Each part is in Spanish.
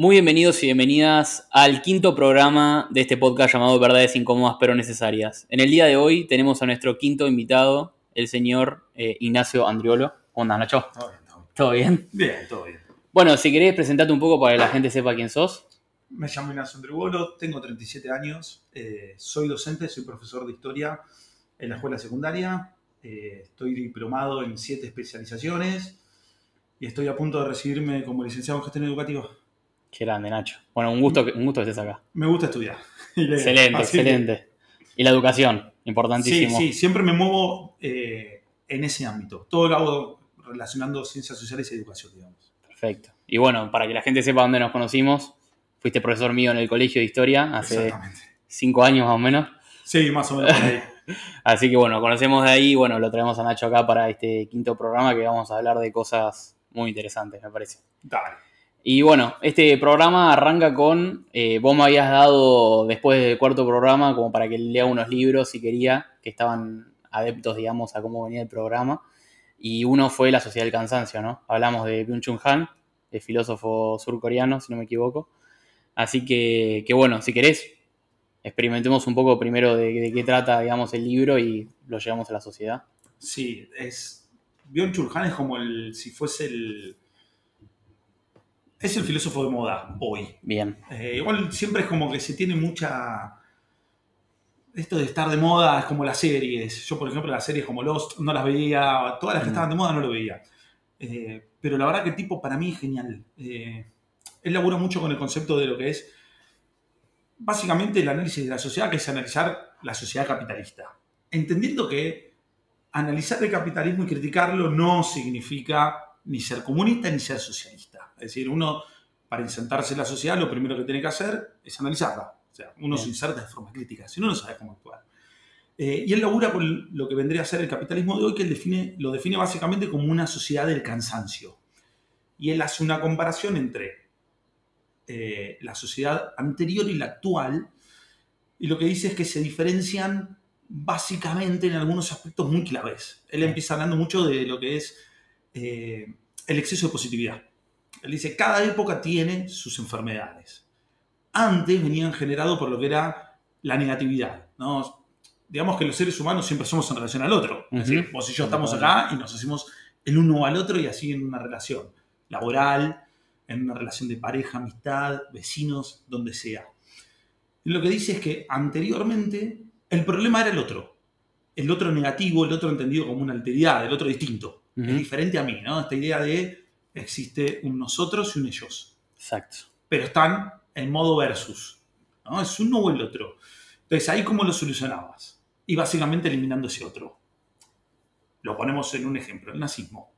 Muy bienvenidos y bienvenidas al quinto programa de este podcast llamado Verdades Incómodas pero Necesarias. En el día de hoy tenemos a nuestro quinto invitado, el señor eh, Ignacio Andriolo. ¿Cómo andas, Nacho? Todo bien, todo bien. ¿Todo bien? Bien, todo bien. Bueno, si querés presentarte un poco para que la gente sepa quién sos. Me llamo Ignacio Andrigolo, tengo 37 años, eh, soy docente, soy profesor de historia en la escuela secundaria, eh, estoy diplomado en siete especializaciones y estoy a punto de recibirme como licenciado en gestión educativa. Qué grande, Nacho. Bueno, un gusto que, un gusto que estés acá. Me gusta estudiar. Excelente, que- excelente. Y la educación, Sí, importantísimo. sí, siempre me muevo eh, en ese ámbito. Todo lo hago relacionando ciencias sociales y educación, digamos. Perfecto. Y bueno, para que la gente sepa dónde nos conocimos, fuiste profesor mío en el colegio de historia hace cinco años más o menos. Sí, más o menos por ahí. Así que bueno, conocemos de ahí, bueno, lo traemos a Nacho acá para este quinto programa que vamos a hablar de cosas muy interesantes, me parece. Dale. Y bueno, este programa arranca con, eh, vos me habías dado después del cuarto programa como para que lea unos libros si quería, que estaban adeptos, digamos, a cómo venía el programa. Y uno fue La Sociedad del Cansancio, ¿no? Hablamos de Byung-Chul Han, el filósofo surcoreano, si no me equivoco. Así que, que bueno, si querés, experimentemos un poco primero de, de qué trata, digamos, el libro y lo llevamos a la sociedad. Sí, es. Byung Chul Han es como el. si fuese el. Es el filósofo de moda hoy. Bien, Eh, igual siempre es como que se tiene mucha. Esto de estar de moda es como las series. Yo, por ejemplo, las series como Lost no las veía. Todas las que Mm. estaban de moda no lo veía. Eh, pero la verdad que el tipo para mí es genial. Eh, él labura mucho con el concepto de lo que es. Básicamente el análisis de la sociedad, que es analizar la sociedad capitalista. Entendiendo que analizar el capitalismo y criticarlo no significa ni ser comunista ni ser socialista. Es decir, uno, para insertarse en la sociedad, lo primero que tiene que hacer es analizarla. Sea, uno Bien. se inserta de forma crítica, si no, no sabe cómo actuar. Eh, y él labura con lo que vendría a ser el capitalismo de hoy, que él define, lo define básicamente como una sociedad del cansancio. Y él hace una comparación entre eh, la sociedad anterior y la actual, y lo que dice es que se diferencian básicamente en algunos aspectos muy claves. Él empieza hablando mucho de lo que es eh, el exceso de positividad. Él dice, cada época tiene sus enfermedades. Antes venían generados por lo que era la negatividad. ¿no? Digamos que los seres humanos siempre somos en relación al otro. Es decir, Ujú. vos y yo estamos acá y nos hacemos el uno al otro y así en una relación laboral, en una relación de pareja, amistad, vecinos, donde sea. Y lo que dice es que anteriormente el problema era el otro. El otro negativo, el otro entendido como una alteridad, el otro distinto. Ujú. Es diferente a mí, ¿no? Esta idea de existe un nosotros y un ellos. exacto. Pero están en modo versus. ¿no? Es uno o el otro. Entonces, ahí cómo lo solucionabas. Y básicamente eliminando ese otro. Lo ponemos en un ejemplo, el nazismo.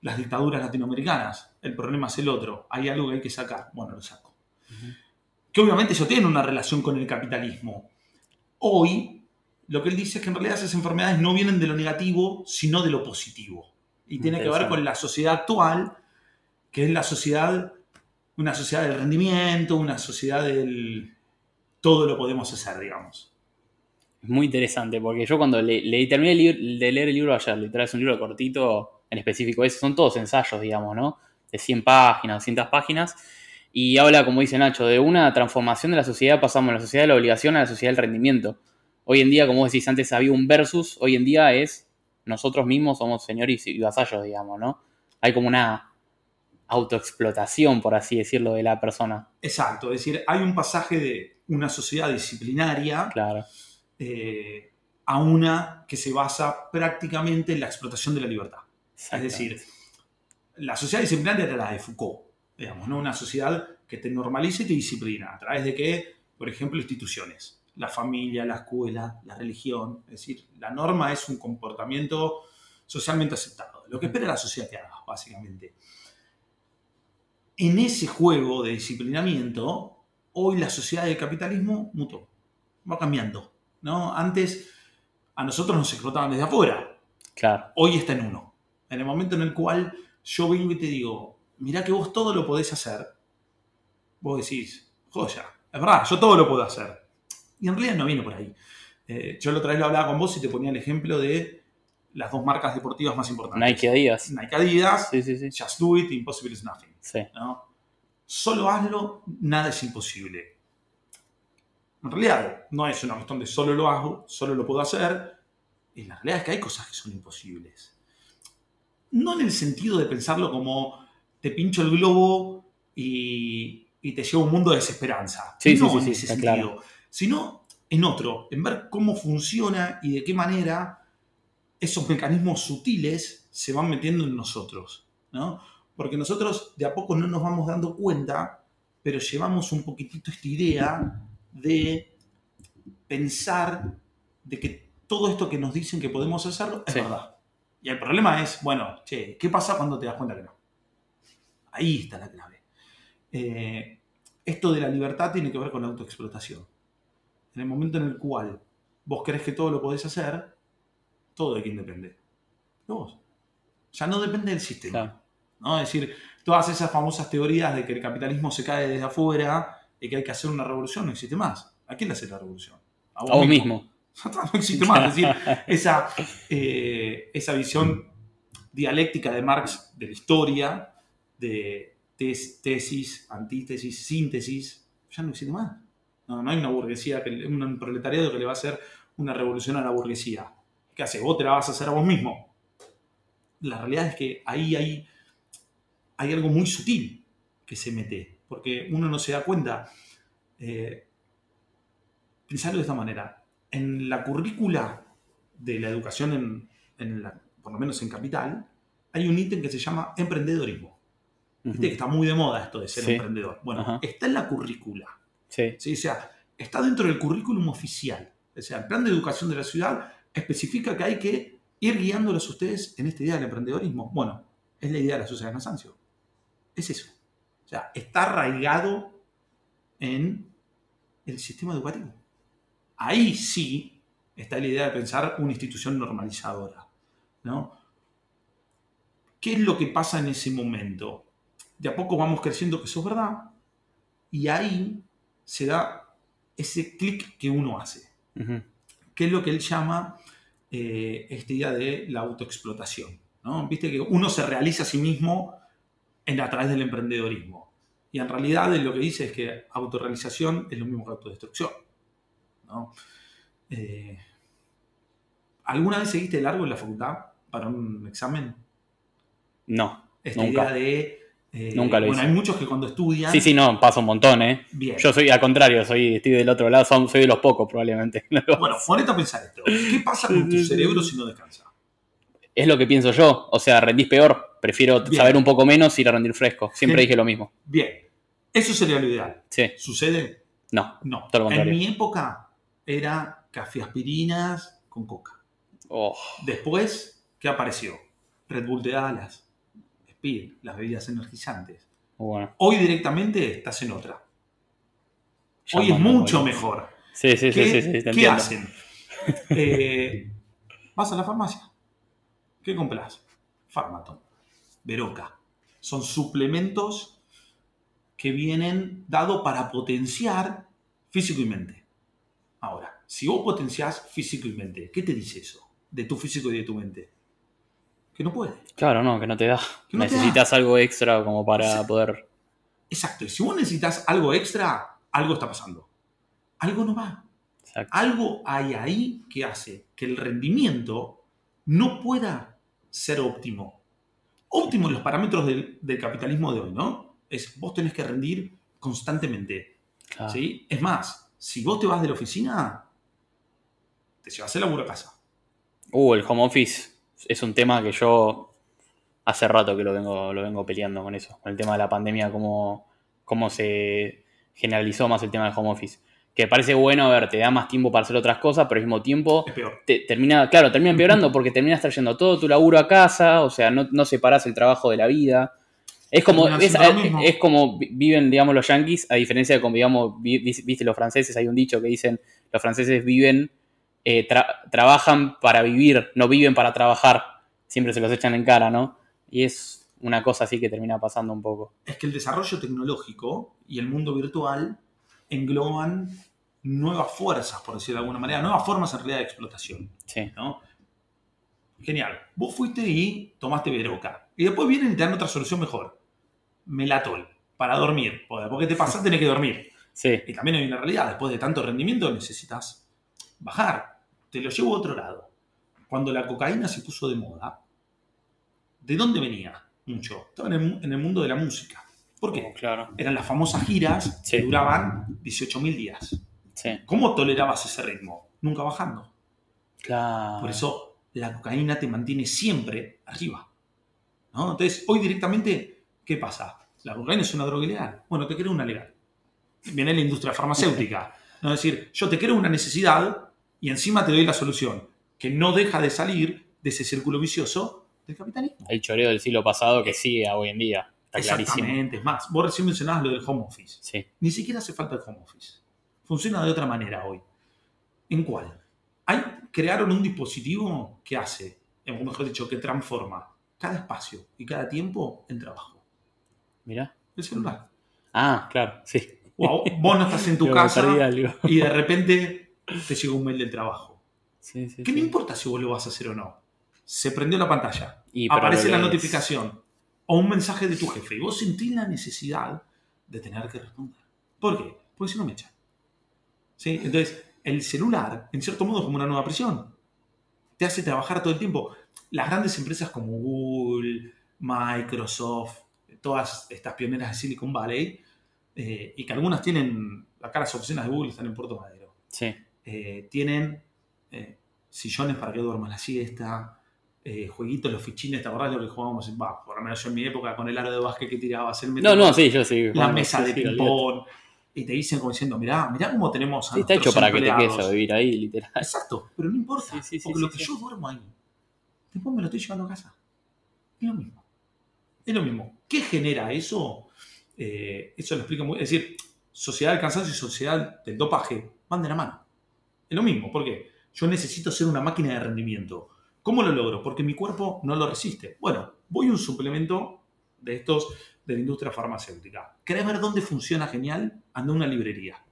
Las dictaduras latinoamericanas, el problema es el otro. Hay algo que hay que sacar. Bueno, lo saco. Que obviamente eso tiene una relación con el capitalismo. Hoy, lo que él dice es que en realidad esas enfermedades no vienen de lo negativo, sino de lo positivo. Y tiene que ver con la sociedad actual, que es la sociedad, una sociedad del rendimiento, una sociedad del todo lo podemos hacer, digamos. Es muy interesante porque yo cuando le, le- terminé de leer el libro ayer, literal es un libro cortito, en específico ese, son todos ensayos, digamos, ¿no? De 100 páginas, 200 páginas, y habla, como dice Nacho, de una transformación de la sociedad, pasamos de la sociedad de la obligación a la sociedad del rendimiento. Hoy en día, como decís antes, había un versus, hoy en día es nosotros mismos somos señores y vasallos, digamos, ¿no? Hay como una autoexplotación, por así decirlo, de la persona. Exacto, es decir, hay un pasaje de una sociedad disciplinaria Claro, eh, a una que se basa prácticamente en la explotación de la libertad. Es decir, la sociedad disciplinaria era la de Foucault, digamos, ¿no? Una sociedad que te normaliza y te disciplina. ¿A través de qué? Por ejemplo, instituciones. La familia, la escuela, la religión. Es decir, la norma es un comportamiento socialmente aceptado. Lo que espera la sociedad que haga, básicamente. En ese juego de disciplinamiento, hoy la sociedad del capitalismo mutó. Va cambiando. ¿no? Antes a nosotros nos explotaban desde afuera claro. hoy está en uno. En el momento en el cual yo vengo y te digo, mirá que vos todo lo podés hacer, vos decís, joya, es verdad, yo todo lo puedo hacer. Y en realidad no viene por ahí. Eh, yo la otra vez lo hablaba con vos y te ponía el ejemplo de las dos marcas deportivas más importantes. Nike Adidas. Nike Adidas, Sí, sí, sí. Just Do It, Impossible is Nothing. Sí. ¿no? Solo hazlo, nada es imposible. En realidad, no es una cuestión de solo lo hago, solo lo puedo hacer. Y la realidad es que hay cosas que son imposibles. No en el sentido de pensarlo como te pincho el globo y, y te llevo a un mundo de desesperanza. Sí, no sí, en sí, ese está sentido. claro. Sino en otro, en ver cómo funciona y de qué manera esos mecanismos sutiles se van metiendo en nosotros. ¿no? Porque nosotros de a poco no nos vamos dando cuenta, pero llevamos un poquitito esta idea de pensar de que todo esto que nos dicen que podemos hacerlo es Sí. verdad. Y el problema es, bueno, che, ¿qué pasa cuando te das cuenta que no? Ahí está la clave. Eh, esto de la libertad tiene que ver con la autoexplotación. En el momento en el cual vos crees que todo lo podés hacer, todo de quién depende. De vos. Ya no depende del sistema. Claro. ¿No? Es decir, todas esas famosas teorías de que el capitalismo se cae desde afuera y que hay que hacer una revolución no existe más. ¿A quién le hace la revolución? A vos mismo. No existe más. Es decir, esa, eh, esa visión dialéctica de Marx de la historia, de tes- tesis, antítesis, síntesis, ya no existe más. No, no hay una burguesía, que, un proletariado que le va a hacer una revolución a la burguesía. ¿Qué hace? Vos te la vas a hacer a vos mismo. La realidad es que ahí hay, hay algo muy sutil que se mete, porque uno no se da cuenta. Eh, pensarlo de esta manera. En la currícula de la educación, en, en la- por lo menos en Capital, hay un ítem que se llama emprendedorismo. Viste que está muy de moda esto de ser Sí. emprendedor. Bueno, está en la currícula. Sí. ¿sí? O sea, está dentro del currículum oficial. O sea, el plan de educación de la ciudad especifica que hay que ir guiándolos ustedes en esta idea del emprendedorismo. Bueno, es la idea de la sociedad de Nasancio. Es eso. O sea, está arraigado en el sistema educativo. Ahí sí está la idea de pensar una institución normalizadora. ¿no? ¿Qué es lo que pasa en ese momento? De a poco vamos creciendo que eso es verdad y ahí se da ese clic que uno hace, que es lo que él llama eh, esta idea de la autoexplotación. ¿no? Viste que uno se realiza a sí mismo en, a través del emprendedorismo. Y en realidad lo que dice es que autorrealización es lo mismo que autodestrucción. ¿no? Eh, ¿Alguna vez seguiste largo en la facultad para un examen? No. Esta Nunca. idea de... eh, Nunca lo bueno, hice. hay muchos que cuando estudian... Sí, sí, no, pasa un montón, ¿eh? Bien. Yo soy al contrario, soy, estoy del otro lado, soy de los pocos probablemente. Bueno, ponete a pensar esto. ¿Qué pasa con tu cerebro si no descansa? Es lo que pienso yo, o sea, rendís peor, prefiero Bien. saber un poco menos y ir a rendir fresco. Siempre Bien. dije lo mismo. Bien, eso sería lo ideal. Sí, ¿Sucede? no. No. Todo lo en mi época era café aspirinas con coca. Oh, Después, ¿qué apareció? Red Bull de Dallas, Speed, las bebidas energizantes. bueno. Hoy directamente estás en otra. Hoy es mucho mejor. Sí, sí, sí, ¿Qué, sí, qué hacen? Eh, vas a la farmacia. ¿Qué compras? Farmaton, Veroca. Son suplementos que vienen dados para potenciar físico y mente. Ahora, si vos potenciás físico y mente, ¿qué te dice eso de tu físico y de tu mente? Que no puede. Claro, no, que no te da. No te Necesitas algo extra como para Exacto. poder. Exacto. Y si vos necesitas algo extra, algo está pasando. Algo no va. Exacto. algo hay ahí que hace que el rendimiento no pueda ser óptimo. Óptimo en los parámetros del, del capitalismo de hoy, ¿no? Es vos tenés que rendir constantemente. ¿sí? Es más, si vos te vas de la oficina, te llevas el laburo a casa. Uh, el home office es un tema que yo hace rato que lo vengo, lo vengo peleando con eso. Con el tema de la pandemia, cómo, cómo se generalizó más el tema del home office. Que parece bueno, a ver, te da más tiempo para hacer otras cosas, pero al mismo tiempo Es peor. te, termina, claro, termina empeorando porque terminas trayendo todo tu laburo a casa, o sea, no, no separás el trabajo de la vida. Es como, Termina es, como vi- viven, digamos, los yankees, a diferencia de como, digamos, vi- vi- viste los franceses, hay un dicho que dicen, los franceses viven, eh, tra- trabajan para vivir, no viven para trabajar. Siempre se los echan en cara, ¿no? Y es una cosa así que termina pasando un poco. Es que el desarrollo tecnológico y el mundo virtual engloban nuevas fuerzas, por decirlo de alguna manera, nuevas formas en realidad de explotación. Sí. ¿no? Genial. Vos fuiste y tomaste Veroca. Y después vienen y te dan otra solución mejor. Melatol, para dormir. Porque te pasa, tenés que dormir. Sí. Y también hay una realidad. Después de tanto rendimiento necesitas bajar. Te lo llevo a otro lado. Cuando la cocaína se puso de moda, ¿de dónde venía? Mucho. Estaba en el, en el mundo de la música. ¿Por qué? Oh, Claro. Eran las famosas giras Sí. que duraban 18.000 días. Sí. ¿Cómo tolerabas ese ritmo? Nunca bajando. Claro. Por eso la cocaína te mantiene siempre arriba. ¿no? Entonces, hoy directamente, ¿qué pasa? La cocaína es una droga ilegal. Bueno, te creo una legal. Viene la industria farmacéutica. ¿no? Es decir, yo te creo una necesidad y encima te doy la solución, que no deja de salir de ese círculo vicioso del capitalismo. El choreo del siglo pasado que sigue a hoy en día. Está clarísimo. Exactamente. Es más, vos recién mencionabas lo del home office. Sí. Ni siquiera hace falta el home office. Funciona de otra manera hoy. ¿En cuál? Hay, crearon un dispositivo que hace, o mejor dicho, que transforma cada espacio y cada tiempo en trabajo. Mira. El celular. Ah, claro, sí. Wow, vos no estás en tu casa y de repente te llega un mail del trabajo. Sí, sí, ¿Qué sí. no importa si vos lo vas a hacer o no? Se prendió la pantalla. Y, aparece la notificación o un mensaje de tu jefe y vos sentís la necesidad de tener que responder. ¿Por qué? Porque si no me echan. ¿Sí? Entonces, el celular, en cierto modo, es como una nueva prisión. Te hace trabajar todo el tiempo. Las grandes empresas como Google, Microsoft, todas estas pioneras de Silicon Valley, eh, y que algunas tienen, acá las oficinas de Google están en Puerto Madero, Sí. eh, tienen eh, sillones para que duerman la siesta, eh, jueguitos, los fichines, ¿te acordás lo que jugábamos? Va, por lo menos yo en mi época con el aro de básquet que tirabas, el No, no, sí, yo sí. la mesa sí, de sí, ping-pong, y te dicen como diciendo, mirá, mirá cómo tenemos a Sí, está hecho para que te quedes empleados". a vivir ahí, literal. Exacto, pero no importa, porque lo que yo duermo ahí, después me lo estoy llevando a casa. Es lo mismo. Es lo mismo. ¿Qué genera eso? Eh, eso lo explica muy... Es decir, sociedad del cansancio y sociedad del dopaje van de la mano. Es lo mismo. ¿Por qué? Yo necesito ser una máquina de rendimiento. ¿Cómo lo logro? Porque mi cuerpo no lo resiste. Bueno, voy a un suplemento de estos de la industria farmacéutica. ¿Querés ver dónde funciona genial? Anda a una librería.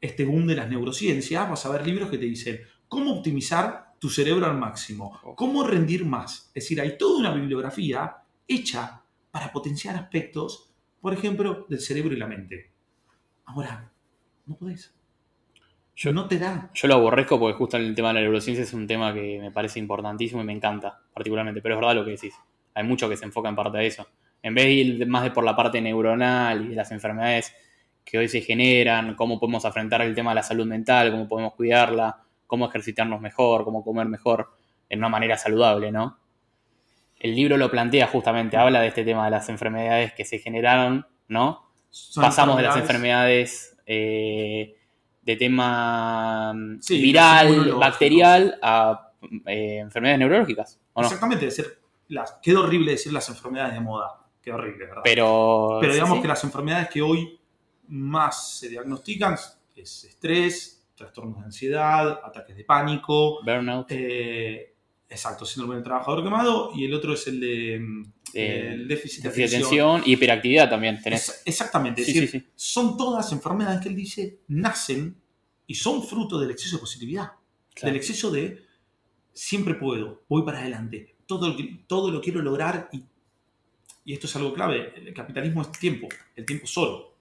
Este boom de las neurociencias, vas a ver libros que te dicen cómo optimizar tu cerebro al máximo, cómo rendir más. Es decir, hay toda una bibliografía hecha para potenciar aspectos, por ejemplo, del cerebro y la mente. Ahora, no podés. Yo- no te da. Yo lo aborrezco porque justo el tema de la neurociencia es un tema que me parece importantísimo y me encanta particularmente, pero es verdad lo que decís. Hay mucho que se enfoca en parte de eso. En vez de ir más de por la parte neuronal y de las enfermedades que hoy se generan, cómo podemos afrontar el tema de la salud mental, cómo podemos cuidarla, cómo ejercitarnos mejor, cómo comer mejor en una manera saludable, ¿no? El libro lo plantea justamente, habla de este tema de las enfermedades que se generaron, ¿no? Pasamos de las enfermedades- enfermedades eh, de tema mm, Sí, viral, bacterial, a eh, enfermedades neurológicas, ¿o no? Exactamente, decir, las, queda horrible decir las enfermedades de moda. Queda horrible, ¿verdad? Pero, Pero digamos sí. que las enfermedades que hoy más se diagnostican es estrés, trastornos de ansiedad, ataques de pánico, Burnout, eh, exacto, síndrome del trabajador quemado, y el otro es el de mm, Eh, el déficit de déficit de atención. atención y hiperactividad también tenés. Es- exactamente, es Sí, decir, sí, sí. son todas enfermedades que él dice nacen y son fruto del exceso de positividad, Claro. del exceso de siempre puedo, voy para adelante, todo, todo lo quiero lograr y, y esto es algo clave, el capitalismo es tiempo, el tiempo solo,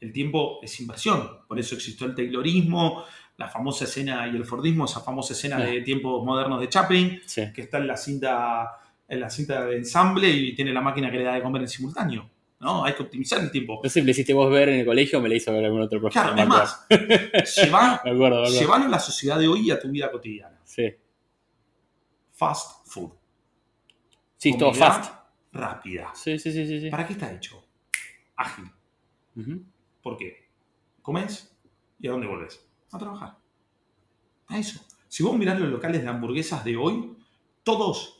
el tiempo es inversión, por eso existió el taylorismo, la famosa escena y el fordismo, esa famosa escena de tiempos modernos de Chaplin, que está en la cinta en la cinta de ensamble y tiene la máquina que le da de comer en simultáneo. ¿no? Hay que optimizar el tiempo. No sé, me hiciste vos ver en el colegio o me la hizo ver algún otro profesor. Claro, es acuerdo. más, lleva- Me acuerdo, me acuerdo. llévalo a la sociedad de hoy y a tu vida cotidiana. Sí, Fast food. sí todo fast. Rápida. Sí, sí, sí, sí. ¿Para qué está hecho? Ágil. ¿Por qué? Comes y a dónde volvés? A trabajar. A eso. Si vos mirás los locales de hamburguesas de hoy, todos,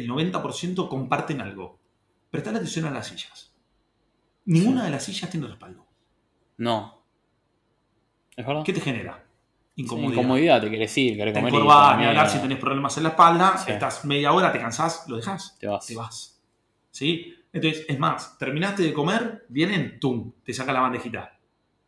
el 90% comparten algo. Prestale atención a las sillas. Ninguna de las sillas tiene respaldo. No. ¿Es verdad? ¿Qué te genera? Sí, Incomodidad. incomodidad, te querés ir, querés Te comer encorvás, ni hablar si tenés problemas en la espalda, Sí. estás media hora, te cansás, lo dejás, te vas. te vas. ¿Sí? Entonces, es más, terminaste de comer, vienen, tum, te sacan la bandejita.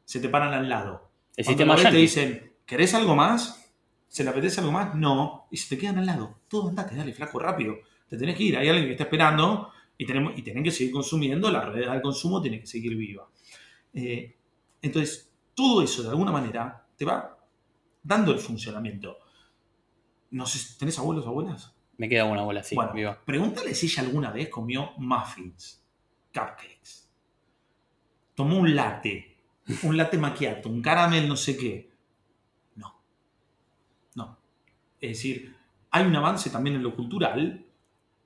Se te paran al lado. El Cuando sistema te dicen, ¿querés algo más? ¿Se le apetece algo más? No. Y se te quedan al lado. Todo andate, dale, flaco, rápido. Te tenés que ir. Hay alguien que está esperando y, tenemos, y tienen que seguir consumiendo. La rueda del consumo tiene que seguir viva. Eh, entonces, todo eso, de alguna manera, te va dando el funcionamiento. No sé, ¿tenés abuelos o abuelas? Me queda una así, bueno, viva. pregúntale si ella alguna vez comió muffins, cupcakes. Tomó un latte, un latte macchiato, un caramel no sé qué. No. No. Es decir, hay un avance también en lo cultural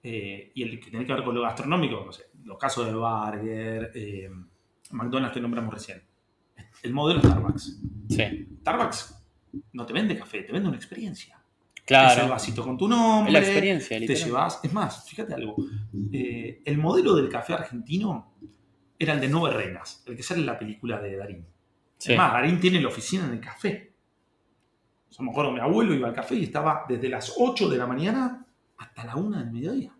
eh, y el que tiene que ver con lo gastronómico, no sé, los casos de Burger, eh, McDonald's que nombramos recién. El modelo Starbucks. Sí. Starbucks no te vende café, te vende una experiencia. Es el Claro. vasito con tu nombre. La experiencia, Te llevas. Es más, fíjate algo. eh, el modelo del café argentino era el de Nueve Reinas, el que sale en la película de Darín. Sí. Es más, Darín tiene la oficina en el café. Yo me acuerdo, mi abuelo iba al café y estaba desde las 8 de la mañana hasta la 1 del mediodía.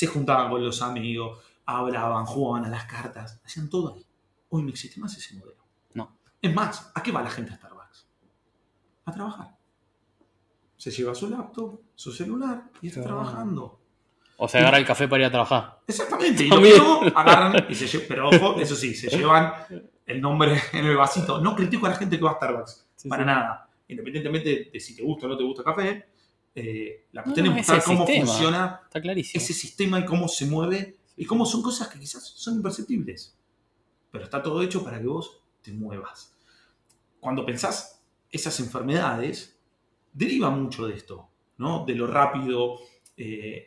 Se juntaban con los amigos, hablaban, jugaban a las cartas, hacían todo ahí. Hoy no existe más ese modelo. No. Es más, ¿a qué va la gente a Starbucks? A trabajar. Se lleva su laptop, su celular y está Claro. trabajando. O sea, agarra el café para ir a trabajar. Exactamente, y lo También. que no, agarran y se llevan, pero ojo, eso sí, se llevan el nombre en el vasito. No critico a la gente que va a Starbucks, Sí, para sí. nada. Independientemente de si te gusta o no te gusta el café, eh, la cuestión No, es mostrar cómo sistema. funciona Está clarísimo. ese sistema y cómo se mueve y cómo son cosas que quizás son imperceptibles. Pero está todo hecho para que vos te muevas. Cuando pensás esas enfermedades, deriva mucho de esto, ¿no? De lo rápido. eh,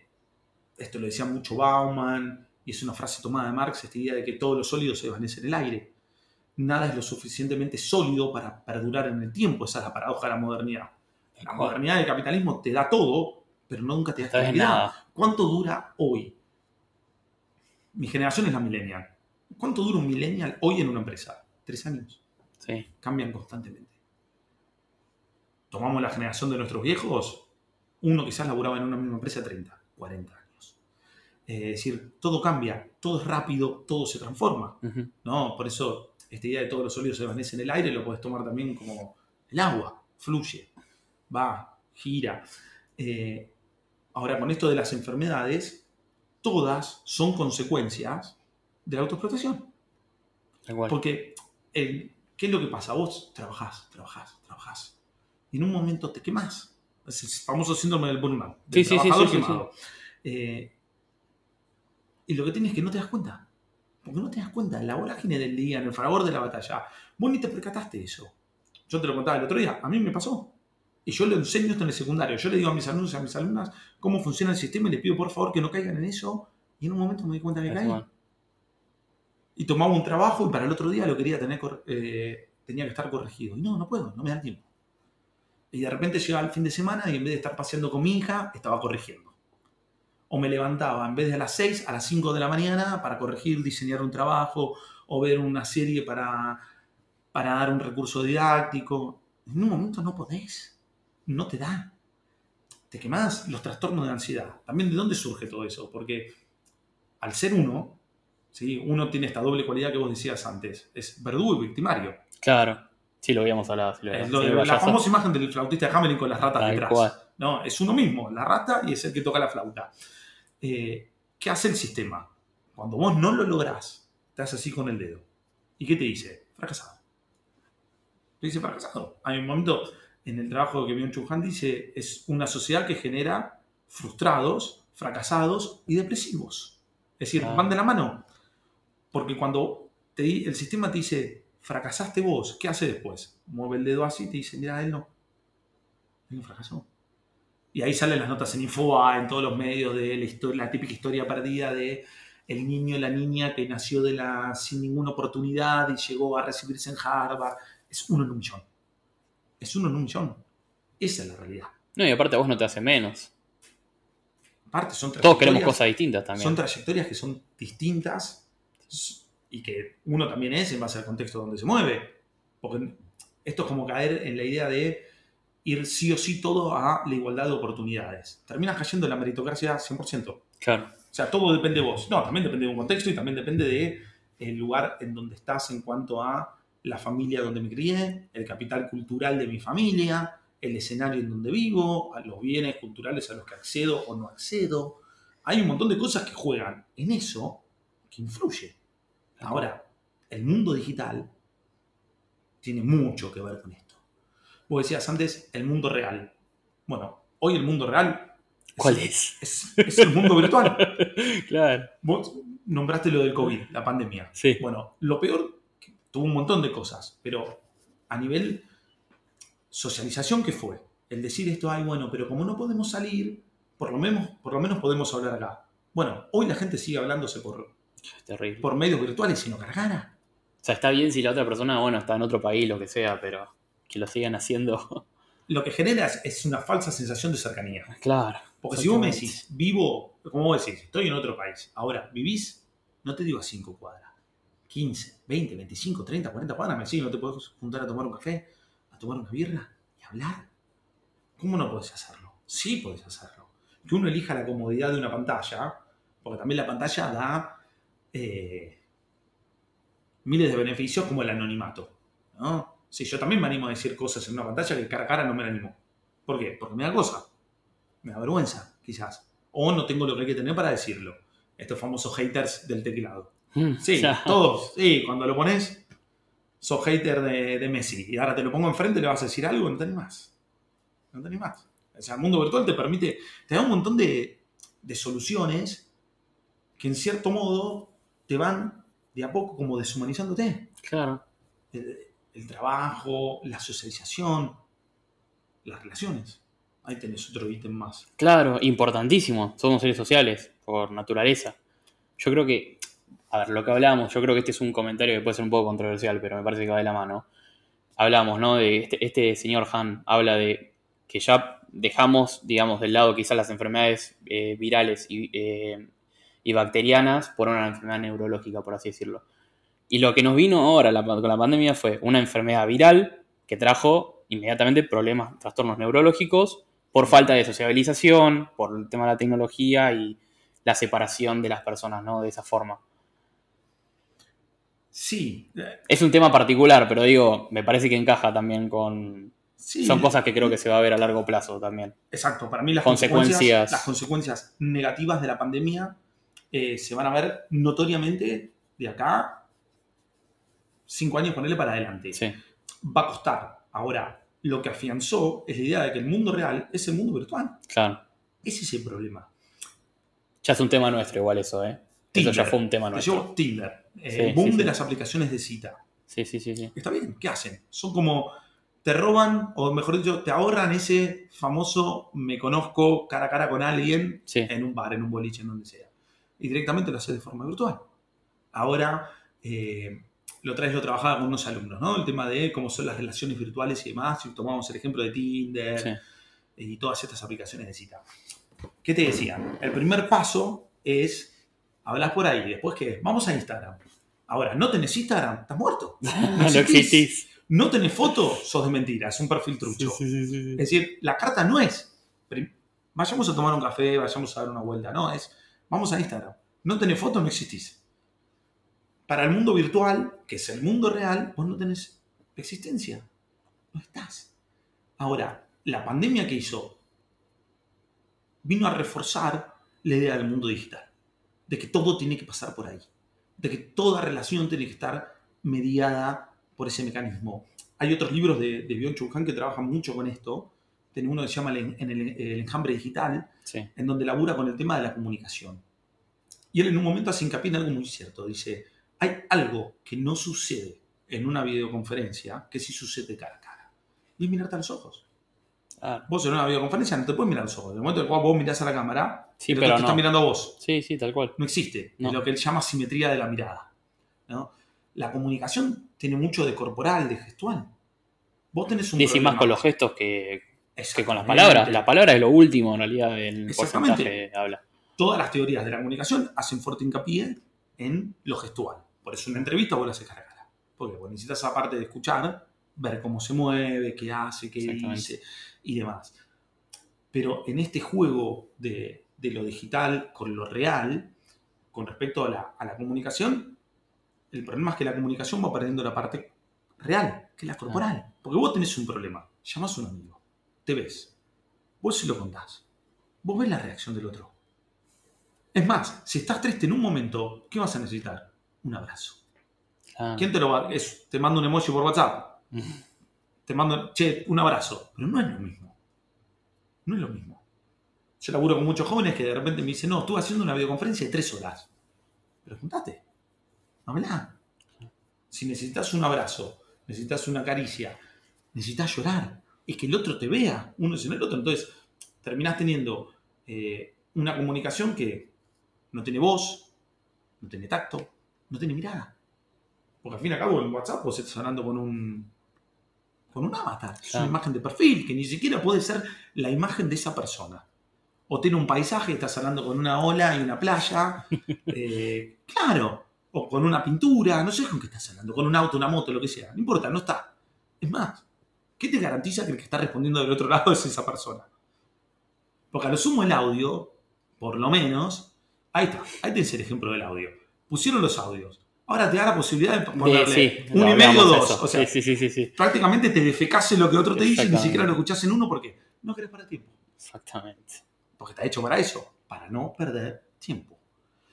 esto lo decía mucho Bauman, y es una frase tomada de Marx, esta idea de que todos los sólidos se desvanecen en el aire. Nada es lo suficientemente sólido para perdurar en el tiempo. Esa es la paradoja de la modernidad. La modernidad del capitalismo te da todo, pero nunca te da estabilidad. ¿Cuánto dura hoy? Mi generación es la millennial. ¿Cuánto dura un millennial hoy en una empresa? Tres años. Sí. Cambian constantemente. Tomamos la generación de nuestros viejos, uno quizás laburaba en una misma empresa 30, 40 años. Eh, es decir, todo cambia, todo es rápido, todo se transforma. ¿no? Por eso esta idea de todos los sólidos se desvanecen en el aire lo puedes tomar también como el agua, fluye, va, gira. Eh, ahora, con esto de las enfermedades, todas son consecuencias de la autoexplotación. Cual. Porque, el- ¿qué es lo que pasa? Vos trabajás, trabajás, trabajás. Y en un momento te quemás. Es el famoso síndrome del burnout. Del Sí, sí, sí, trabajador sí, sí, quemado. Eh, y lo que tienes es que no te das cuenta. Porque no te das cuenta. En la vorágine del día, en el fragor de la batalla, vos ni te percataste de eso. Yo te lo contaba el otro día. A mí me pasó. Y yo le enseño esto en el secundario. Yo le digo a mis alumnos y a mis alumnas cómo funciona el sistema y les pido por favor que no caigan en eso. Y en un momento me di cuenta que caí y tomaba un trabajo y para el otro día lo quería tener, eh, tenía que estar corregido. Y no, no puedo, no me da tiempo. Y de repente llegaba el fin de semana y en vez de estar paseando con mi hija, estaba corrigiendo. O me levantaba en vez de a las 6, a las 5 de la mañana para corregir, diseñar un trabajo o ver una serie para, para dar un recurso didáctico. En un momento no podés, no te da. Te quemás los trastornos de ansiedad. También de dónde surge todo eso, porque al ser uno, ¿sí? uno tiene esta doble cualidad que vos decías antes, es verdugo y victimario. Claro. Sí, lo habíamos hablado. Sí, lo Es de- la famosa imagen del flautista de Hamelin con las ratas Tal detrás. cual. No, es uno mismo, la rata y es el que toca la flauta. Eh, ¿Qué hace el sistema? Cuando vos no lo lográs, te haces así con el dedo. ¿Y qué te dice? Fracasado. Te dice fracasado. Hay un momento en el trabajo que Byung-Chul Han dice, es una sociedad que genera frustrados, fracasados y depresivos. Es decir, Ah. van de la mano. Porque cuando te el sistema te dice, fracasaste vos, ¿qué hace después? Mueve el dedo así y te dice, mira, él no. Él no fracasó. Y ahí salen las notas en Infoa, en todos los medios de la, historia, la típica historia perdida de el niño, la niña que nació de la, sin ninguna oportunidad y llegó a recibirse en Harvard. Es uno en un millón. Es uno en un millón. Esa es la realidad. No, y aparte a vos no te hace menos. Aparte, son Todos queremos cosas distintas también. Son trayectorias que son distintas y que uno también es en base al contexto donde se mueve. Porque esto es como caer en la idea de ir sí o sí todo a la igualdad de oportunidades. Terminas cayendo en la meritocracia 100%. Claro. O sea, todo depende de vos. No, también depende de un contexto y también depende de el lugar en donde estás en cuanto a la familia donde me crié, el capital cultural de mi familia, el escenario en donde vivo, a los bienes culturales a los que accedo o no accedo. Hay un montón de cosas que juegan en eso que influye. Ahora, el mundo digital tiene mucho que ver con esto. Vos decías antes el mundo real. Bueno, hoy el mundo real. ¿Cuál es? Es, el mundo virtual. claro. Vos nombraste lo del COVID, la pandemia. Sí. Bueno, lo peor, tuvo un montón de cosas, pero a nivel socialización, ¿qué fue? El decir esto, ay, bueno, pero como no podemos salir, por lo menos, por lo menos podemos hablar acá. Bueno, hoy la gente sigue hablándose por, por medios virtuales y no cargana. O sea, está bien si la otra persona, bueno, está en otro país, lo que sea, pero que lo sigan haciendo. Lo que genera es una falsa sensación de cercanía. Claro. Porque si vos me decís, vivo, como vos decís, estoy en otro país, ahora, vivís, no te digo a 5 cuadras, 15, 20, 25, 30, 40 cuadras, me decís, no te podés juntar a tomar un café, a tomar una birra y hablar. ¿Cómo no podés hacerlo? Sí podés hacerlo. Que uno elija la comodidad de una pantalla, porque también la pantalla da eh, miles de beneficios como el anonimato. ¿no? Sí, yo también me animo a decir cosas en una pantalla que cara a cara no me animo. ¿Por qué? Porque me da cosa. Me da vergüenza, quizás. O no tengo lo que hay que tener para decirlo. Estos famosos haters del teclado. Mm, sí, todos. Sí, cuando lo pones, sos hater de, Messi. Y ahora te lo pongo enfrente, le vas a decir algo, no te más. No te más. O sea, el mundo virtual te permite, te da un montón de, de soluciones que en cierto modo te van de a poco como deshumanizándote. Claro. El, trabajo, la socialización, las relaciones. Ahí tenés otro ítem más. Claro, importantísimo. Somos seres sociales, por naturaleza. Yo creo que, a ver, lo que hablamos, yo creo que este es un comentario que puede ser un poco controversial, pero me parece que va de la mano. Hablamos, ¿no? De este, este señor Han habla de que ya dejamos, digamos, del lado quizás las enfermedades eh, virales y eh, y bacterianas por una enfermedad neurológica, por así decirlo. Y lo que nos vino ahora con la pandemia fue una enfermedad viral que trajo inmediatamente problemas, trastornos neurológicos por falta de sociabilización, por el tema de la tecnología y la separación de las personas, ¿no? De esa forma. Sí. Es un tema particular, pero digo, me parece que encaja también con... Son cosas que creo que se va a ver a largo plazo también. Exacto, para mí las consecuencias, las consecuencias negativas de la pandemia eh, se van a ver notoriamente de acá cinco años, ponerle para adelante. Va a costar. Ahora, lo que afianzó es la idea de que el mundo real es el mundo virtual. Claro. Ese es el problema. Ya es un tema nuestro igual eso, ¿eh? eso ya fue un tema nuestro. Tinder. Eh, el boom de las aplicaciones de cita. Sí, sí, sí, sí. Está bien, ¿qué hacen? Son como, te roban, o mejor dicho, te ahorran ese famoso me conozco cara a cara con alguien en un bar, en un boliche, en donde sea y directamente lo haces de forma virtual. Ahora, eh, lo traes, lo trabajaba con unos alumnos, ¿no? El tema de cómo son las relaciones virtuales y demás. Y tomamos el ejemplo de Tinder y todas estas aplicaciones de cita. ¿Qué te decía? El primer paso es, hablas por ahí, después que vamos a Instagram. Ahora, no tenés Instagram, estás muerto. No, existís. No tenés foto, sos de mentira, es un perfil trucho. es decir, la carta no es, vayamos a tomar un café, vayamos a dar una vuelta, no, es Vamos a Instagram. No tenés foto, no existís. Para el mundo virtual, que es el mundo real, vos no tenés existencia. No estás. Ahora, la pandemia que hizo vino a reforzar la idea del mundo digital. De que todo tiene que pasar por ahí. De que toda relación tiene que estar mediada por ese mecanismo. Hay otros libros de, de Byung-Chul Han que trabajan mucho con esto, tiene uno que se llama el, el, enjambre digital, en donde labura con el tema de la comunicación. Y él en un momento hace hincapié en algo muy cierto. Dice, hay algo que no sucede en una videoconferencia que sí sucede cara a cara. Y es mirarte a los ojos. Ah. Vos en una videoconferencia no te puedes mirar a los ojos. En el momento en el cual vos mirás a la cámara, sí, pero te está mirando a vos. Sí, sí, tal cual. No existe. Es lo que él llama simetría de la mirada. La comunicación tiene mucho de corporal, de gestual. Vos tenés un. Y más con los gestos que, que con las palabras. La palabra es lo último, en realidad, el porcentaje habla. Todas las teorías de la comunicación hacen fuerte hincapié en lo gestual. Por eso en una entrevista vos la haces cara a cara. Porque vos necesitas, aparte de escuchar, ver cómo se mueve, qué hace, qué dice y demás. Pero en este juego de, de lo digital con lo real, con respecto a la, comunicación, el problema es que la comunicación va perdiendo la parte real, que es la corporal. Porque vos tenés un problema, llamás a un amigo, te ves, vos se lo contás, vos ves la reacción del otro. Es más, si estás triste en un momento, ¿qué vas a necesitar? Un abrazo. ¿Quién te lo va a.? te mando un emoji por WhatsApp. te mando, che, un abrazo. Pero no es lo mismo. No es lo mismo. Yo laburo con muchos jóvenes que de repente me dicen, no, estuve haciendo una videoconferencia de tres horas. Pero juntate. Háblá. Si necesitas un abrazo, necesitas una caricia, necesitas llorar, es que el otro te vea, uno sin el otro. Entonces, terminás teniendo eh, una comunicación que no tiene voz, no tiene tacto, no tiene mirada. Porque al fin y al cabo en WhatsApp vos estás hablando con un, con un avatar. Es una imagen de perfil que ni siquiera puede ser la imagen de esa persona o tiene un paisaje, estás hablando con una ola y una playa, eh, claro, o con una pintura, no sé con qué estás hablando, con un auto, una moto, lo que sea, no importa, no está. Es más, ¿qué te garantiza que el que está respondiendo del otro lado es esa persona? Porque a lo sumo el audio, por lo menos, ahí está, ahí tenés el ejemplo del audio. Pusieron los audios. Ahora te da la posibilidad de ponerle un y medio dos. O sea, prácticamente te defecase lo que otro te dice y ni siquiera lo escuchás en uno porque no querés para tiempo. Exactamente porque está hecho para eso, para no perder tiempo.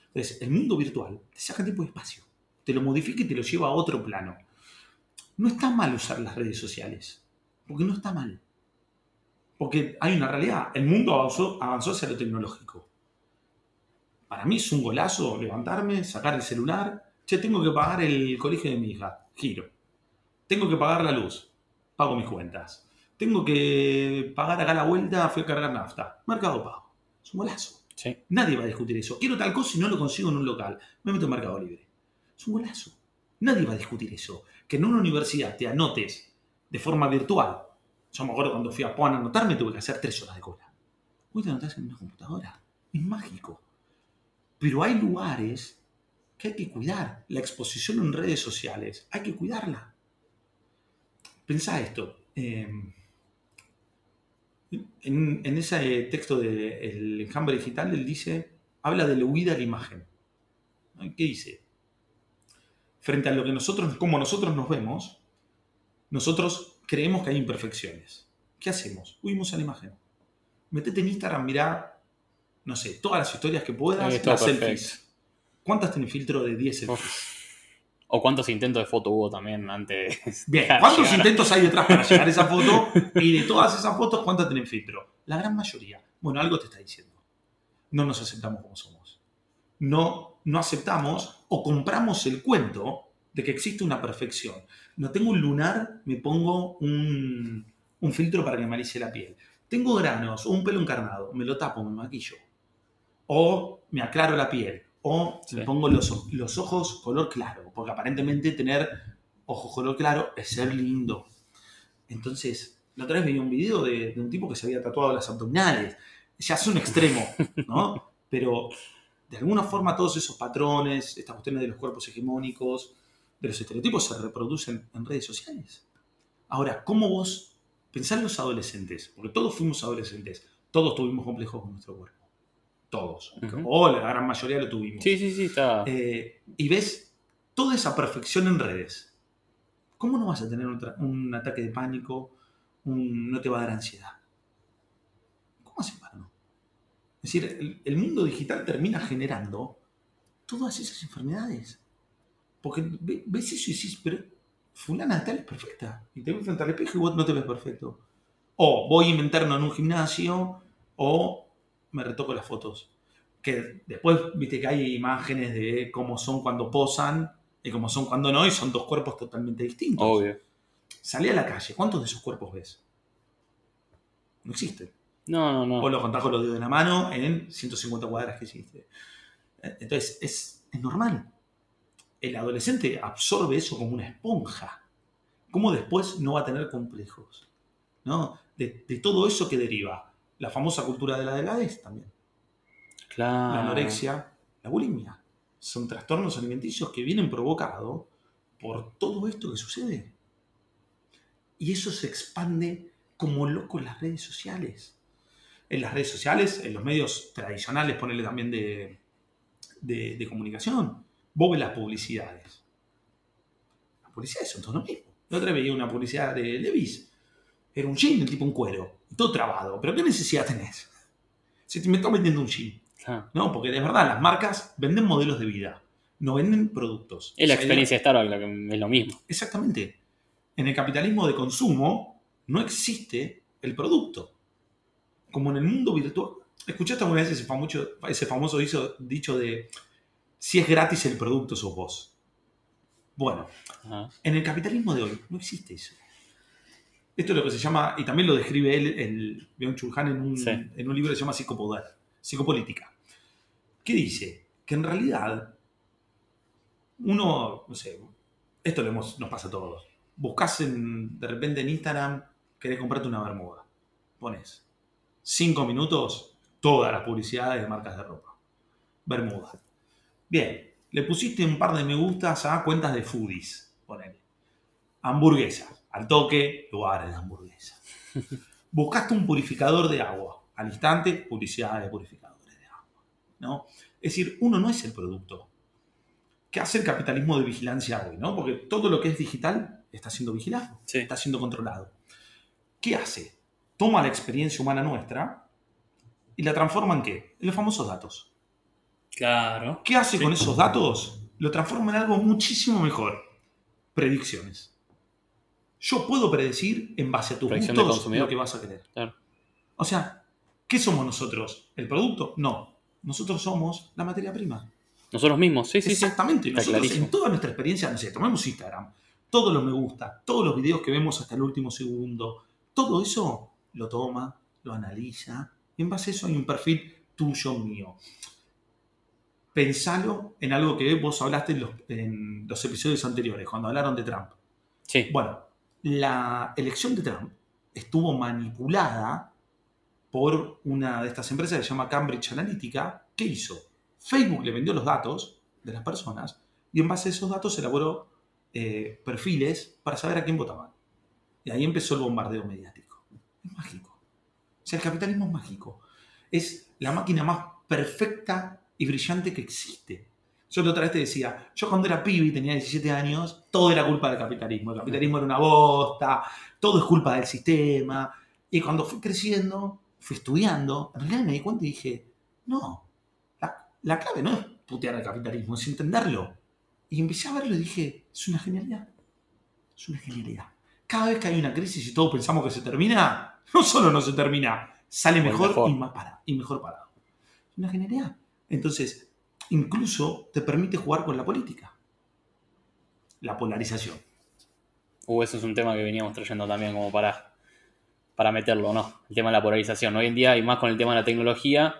Entonces, el mundo virtual te saca tiempo y espacio, te lo modifica y te lo lleva a otro plano. No está mal usar las redes sociales, porque no está mal. Porque hay una realidad, el mundo avanzó, avanzó hacia lo tecnológico. Para mí es un golazo levantarme, sacar el celular, che, tengo que pagar el colegio de mi hija, giro. Tengo que pagar la luz, pago mis cuentas. Tengo que pagar acá la vuelta, fui a cargar nafta. Mercado Pago. Es un golazo. Nadie va a discutir eso. Quiero tal cosa y no lo consigo en un local. Me meto en Mercado Libre. Es un golazo. Nadie va a discutir eso. Que en una universidad te anotes de forma virtual. Yo me acuerdo cuando fui a Puan a anotarme, tuve que hacer tres horas de cola. Hoy te anotas en una computadora. Es mágico. Pero hay lugares que hay que cuidar. La exposición en redes sociales, hay que cuidarla. Pensá esto. Eh, en, ese texto del de enjambre digital, él dice, habla de la huida a la imagen. ¿Qué dice? Frente a lo que nosotros, como nosotros nos vemos, nosotros creemos que hay imperfecciones. ¿Qué hacemos? Huimos a la imagen. Metete en Instagram, mirá, no sé, todas las historias que puedas, las selfies. ¿Cuántas tienen filtro de 10 selfies? O cuántos intentos de foto hubo también antes. Bien, ¿cuántos intentos hay detrás para llegar a esa foto? Y de todas esas fotos, ¿cuántas tienen filtro? La gran mayoría. Bueno, algo te está diciendo. No nos aceptamos como somos. No, no aceptamos o compramos el cuento de que existe una perfección. No tengo un lunar, me pongo un, un filtro para que me alice la piel. Tengo granos o un pelo encarnado, me lo tapo, me maquillo. O me aclaro la piel o me pongo los, los, ojos color claro, porque aparentemente tener ojos color claro es ser lindo. Entonces, la otra vez veía un video de, un tipo que se había tatuado las abdominales. Ya es un extremo, ¿no? Pero de alguna forma todos esos patrones, estas cuestiones de los cuerpos hegemónicos, de los estereotipos se reproducen en redes sociales. Ahora, ¿cómo vos pensás en los adolescentes? Porque todos fuimos adolescentes, todos tuvimos complejos con nuestro cuerpo todos, o la gran mayoría lo tuvimos. Sí, sí, sí, está. Eh, y ves toda esa perfección en redes. ¿Cómo no vas a tener un, ataque de pánico? no te va a dar ansiedad. ¿Cómo haces para no? Es decir, el, mundo digital termina generando todas esas enfermedades. Porque ves eso y dices, pero fulana tal es perfecta. Y te ves frente al espejo y vos no te ves perfecto. O voy a inventarlo en un gimnasio, o me retoco las fotos. Que después, viste que hay imágenes de cómo son cuando posan y cómo son cuando no, y son dos cuerpos totalmente distintos. Obvio. Salí a la calle, ¿cuántos de esos cuerpos ves? No existen. No, no, no. O lo contás con los dedos de la mano en 150 cuadras que existe. Entonces, es, normal. El adolescente absorbe eso como una esponja. ¿Cómo después no va a tener complejos? ¿No? De, de todo eso que deriva la famosa cultura de la delgadez también. Claro. La anorexia, la bulimia. Son trastornos alimenticios que vienen provocados por todo esto que sucede. Y eso se expande como loco en las redes sociales. en las redes sociales, en los medios tradicionales, ponerle también de, de, comunicación, vos ves las publicidades. Las publicidades son todo lo mismo. La otra vez veía una publicidad de Levis. Era un jean, el tipo un cuero, todo trabado. ¿Pero qué necesidad tenés? Si te me estás vendiendo un jean. No, porque de verdad las marcas venden modelos de vida, no venden productos. Es la experiencia de Starbucks, es lo mismo. Exactamente. En el capitalismo de consumo no existe el producto como en el mundo virtual. ¿Escuchaste alguna vez ese famoso, ese famoso dicho, de si es gratis el producto sos vos? Bueno, en el capitalismo de hoy no existe eso. Esto es lo que se llama, y también lo describe él, el Byung Chul Han, en un, en un libro que se llama Psicopoder, Psicopolítica. ¿Qué dice? Que en realidad uno, no sé, esto nos pasa a todos. Buscas de repente en Instagram, querés comprarte una bermuda. Pones cinco minutos, todas las publicidades de marcas de ropa. Bermuda. Bien, le pusiste un par de me gustas a cuentas de foodies, ponele. Hamburguesas, al toque, lugares de hamburguesas. Buscaste un purificador de agua, al instante, publicidad de purificadores de agua. ¿no? Es decir, uno no es el producto. ¿Qué hace el capitalismo de vigilancia hoy? ¿no? Porque todo lo que es digital está siendo vigilado, está siendo controlado. ¿Qué hace? toma la experiencia humana nuestra y la transforma en qué? En los famosos datos. Claro. ¿Qué hace con esos datos? Lo transforma en algo muchísimo mejor. Predicciones. Yo puedo predecir en base a tus gustos lo que vas a querer. O sea, ¿qué somos nosotros? ¿El producto? No. Nosotros somos la materia prima. Nosotros mismos, sí, sí. Exactamente. Nosotros en toda nuestra experiencia, no sé, tomemos Instagram, todos los me gusta, todos los videos que vemos hasta el último segundo, todo eso lo toma, lo analiza, y en base a eso hay un perfil tuyo mío. Pensalo en algo que vos hablaste en los, episodios anteriores, cuando hablaron de Trump. Sí. Bueno, la elección de Trump estuvo manipulada por una de estas empresas que se llama Cambridge Analytica. ¿Qué hizo? Facebook le vendió los datos de las personas y en base a esos datos elaboró eh, perfiles para saber a quién votaban. Y ahí empezó el bombardeo mediático es mágico. O sea, el capitalismo es mágico. Es la máquina más perfecta y brillante que existe. Yo la otra vez te decía, yo cuando era pibe y tenía 17 años, todo era culpa del capitalismo. El capitalismo era una bosta, todo es culpa del sistema. Y cuando fui creciendo, fui estudiando, en realidad me di cuenta y dije, no, la, la clave no es putear al capitalismo, es entenderlo. Y empecé a verlo y dije, es una genialidad. Es una genialidad. Cada vez que hay una crisis y todos pensamos que se termina, no solo no se termina, sale mejor, Y, más para, y mejor parado. Es una genialidad. Entonces, incluso te permite jugar con la política. La polarización. Uh, eso es un tema que veníamos trayendo también como para, para meterlo, ¿no? El tema de la polarización. Hoy en día, y más con el tema de la tecnología,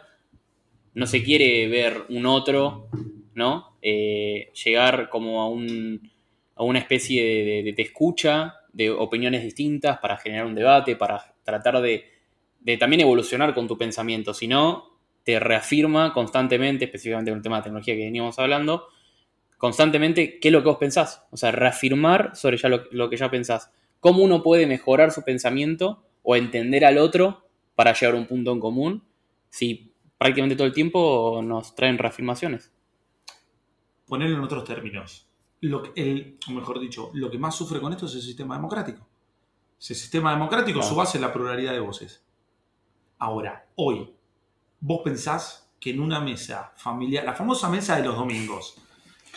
no se quiere ver un otro, ¿no? Eh, llegar como a, un, a una especie de, de, de escucha de opiniones distintas para generar un debate, para tratar de, también evolucionar con tu pensamiento, si no, te reafirma constantemente, específicamente con el tema de tecnología que veníamos hablando, constantemente qué es lo que vos pensás. O sea, reafirmar sobre ya lo, que ya pensás. Cómo uno puede mejorar su pensamiento o entender al otro para llegar a un punto en común si prácticamente todo el tiempo nos traen reafirmaciones. Ponerlo en otros términos. Lo el, o mejor dicho, lo que más sufre con esto es el sistema democrático. Ese sistema democrático, su base es la pluralidad de voces. Ahora, hoy, vos pensás que en una mesa familiar, la famosa mesa de los domingos,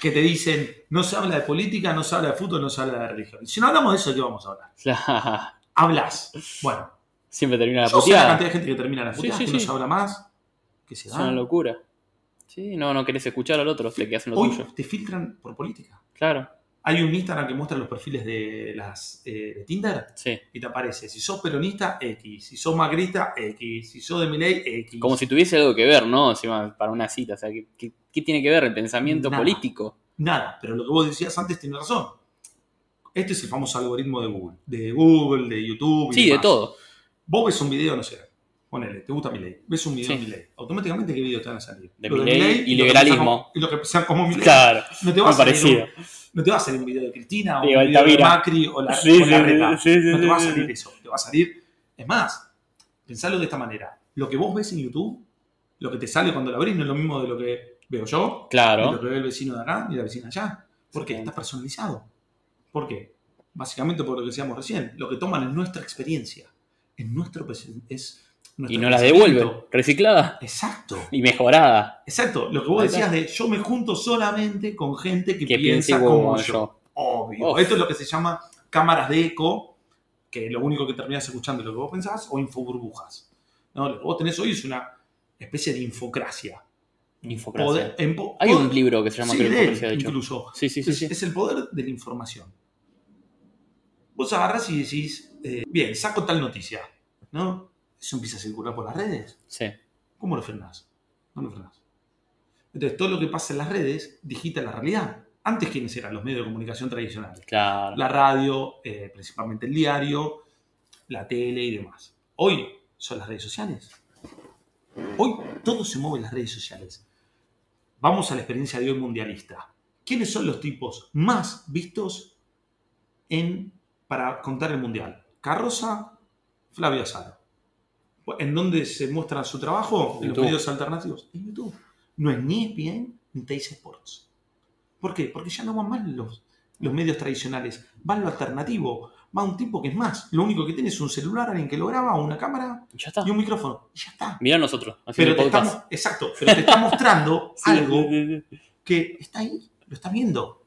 que te dicen, no se habla de política, no se habla de fútbol, no se habla de religión. Si no hablamos de eso, ¿de qué vamos a hablar? Hablas. Bueno. Siempre termina la Sé la cantidad de gente que termina la puteada, que no se habla más, que se da. Es una locura. Sí, no, no querés escuchar al otro, te quedas en lo Hoy te filtran por política. Claro. Hay un Instagram que muestra los perfiles de las eh, de Tinder sí. y te aparece si sos peronista, X, si sos magrista, X, si sos de Miley, X. Como si tuviese algo que ver, ¿no? Para una cita, o sea, ¿qué, tiene que ver el pensamiento político? Nada, pero lo que vos decías antes tiene razón. Este es el famoso algoritmo de Google, de Google, de YouTube. sí, de todo. Vos ves un video, no sé, ponele, te gusta Miley, ves un video de Miley, automáticamente qué video te van a salir. De Miley y liberalismo. Y lo que sean como Miley. Claro, no te va a parecido no te va a salir un video de Cristina o un video de Macri o la, sí, no te va a salir eso. Te va a salir. Es más, pensalo de esta manera. lo que vos ves en YouTube, lo que te sale cuando lo abrís, no es lo mismo de lo que veo yo, Claro. ni lo que ve el vecino de acá, ni la vecina de allá. ¿Por qué? Sí. Está personalizado. ¿Por qué? Básicamente por lo que decíamos recién. Lo que toman es nuestra experiencia. Es nuestro es Y no las devuelven. Reciclada Exacto. y mejorada. Exacto. Lo que vos decías de yo me junto solamente con gente que, Que piensa como, yo. yo. Obvio. Uf. Esto es lo que se llama cámaras de eco, que lo único que terminas escuchando es lo que vos pensás, o infoburbujas. ¿No? Lo que vos tenés hoy es una especie de infocracia. Infocracia. Poder- en po- Hay un libro que se llama Sí, creo, de él, de hecho. incluso. Sí, sí, sí. es, es el poder de la información. Vos agarras y decís, eh, bien, saco tal noticia, ¿no? Eso empieza a circular por las redes. Sí. ¿Cómo lo frenás? No lo frenás. Entonces, todo lo que pasa en las redes digita la realidad. Antes, ¿quiénes eran los medios de comunicación tradicionales? Claro. La radio, eh, principalmente el diario, la tele y demás. Hoy son las redes sociales. Hoy todo se mueve en las redes sociales. Vamos a la experiencia de hoy mundialista. ¿Quiénes son los tipos más vistos en, para contar el mundial? Carroza, Flavio Azaro. ¿En dónde se muestra su trabajo? En los medios alternativos. En YouTube. No es ni ESPN ni Teis Sports. ¿Por qué? Porque ya no van más los, los medios tradicionales. Va lo alternativo. Va un tipo que es más. Lo único que tiene es un celular, alguien que lo graba, una cámara Ya está. y un micrófono. Y ya está. Mirá nosotros. Pero te estamos, exacto, pero te está mostrando Sí, algo que está ahí, lo estás viendo.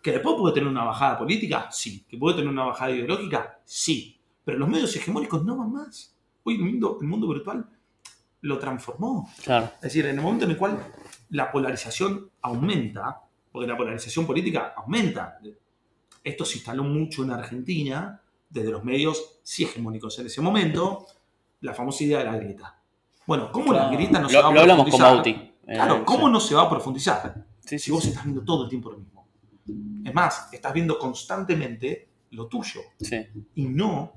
¿Que después puede tener una bajada política? Sí. ¿Que puede tener una bajada ideológica? Sí. Pero los medios hegemónicos no van más. Hoy el mundo, el mundo virtual lo transformó. Claro. Es decir, en el momento en el cual la polarización aumenta, porque la polarización política aumenta. Esto se instaló mucho en Argentina, desde los medios sí hegemónicos en ese momento, la famosa idea de la grieta. Bueno, ¿cómo la Claro. grieta no se Lo- va a Lo hablamos con profundizar? Bauti. Eh, Claro, ¿cómo no se va a profundizar? Sí, Si sí, vos sí. estás viendo todo el tiempo lo mismo. Es más, estás viendo constantemente lo tuyo y no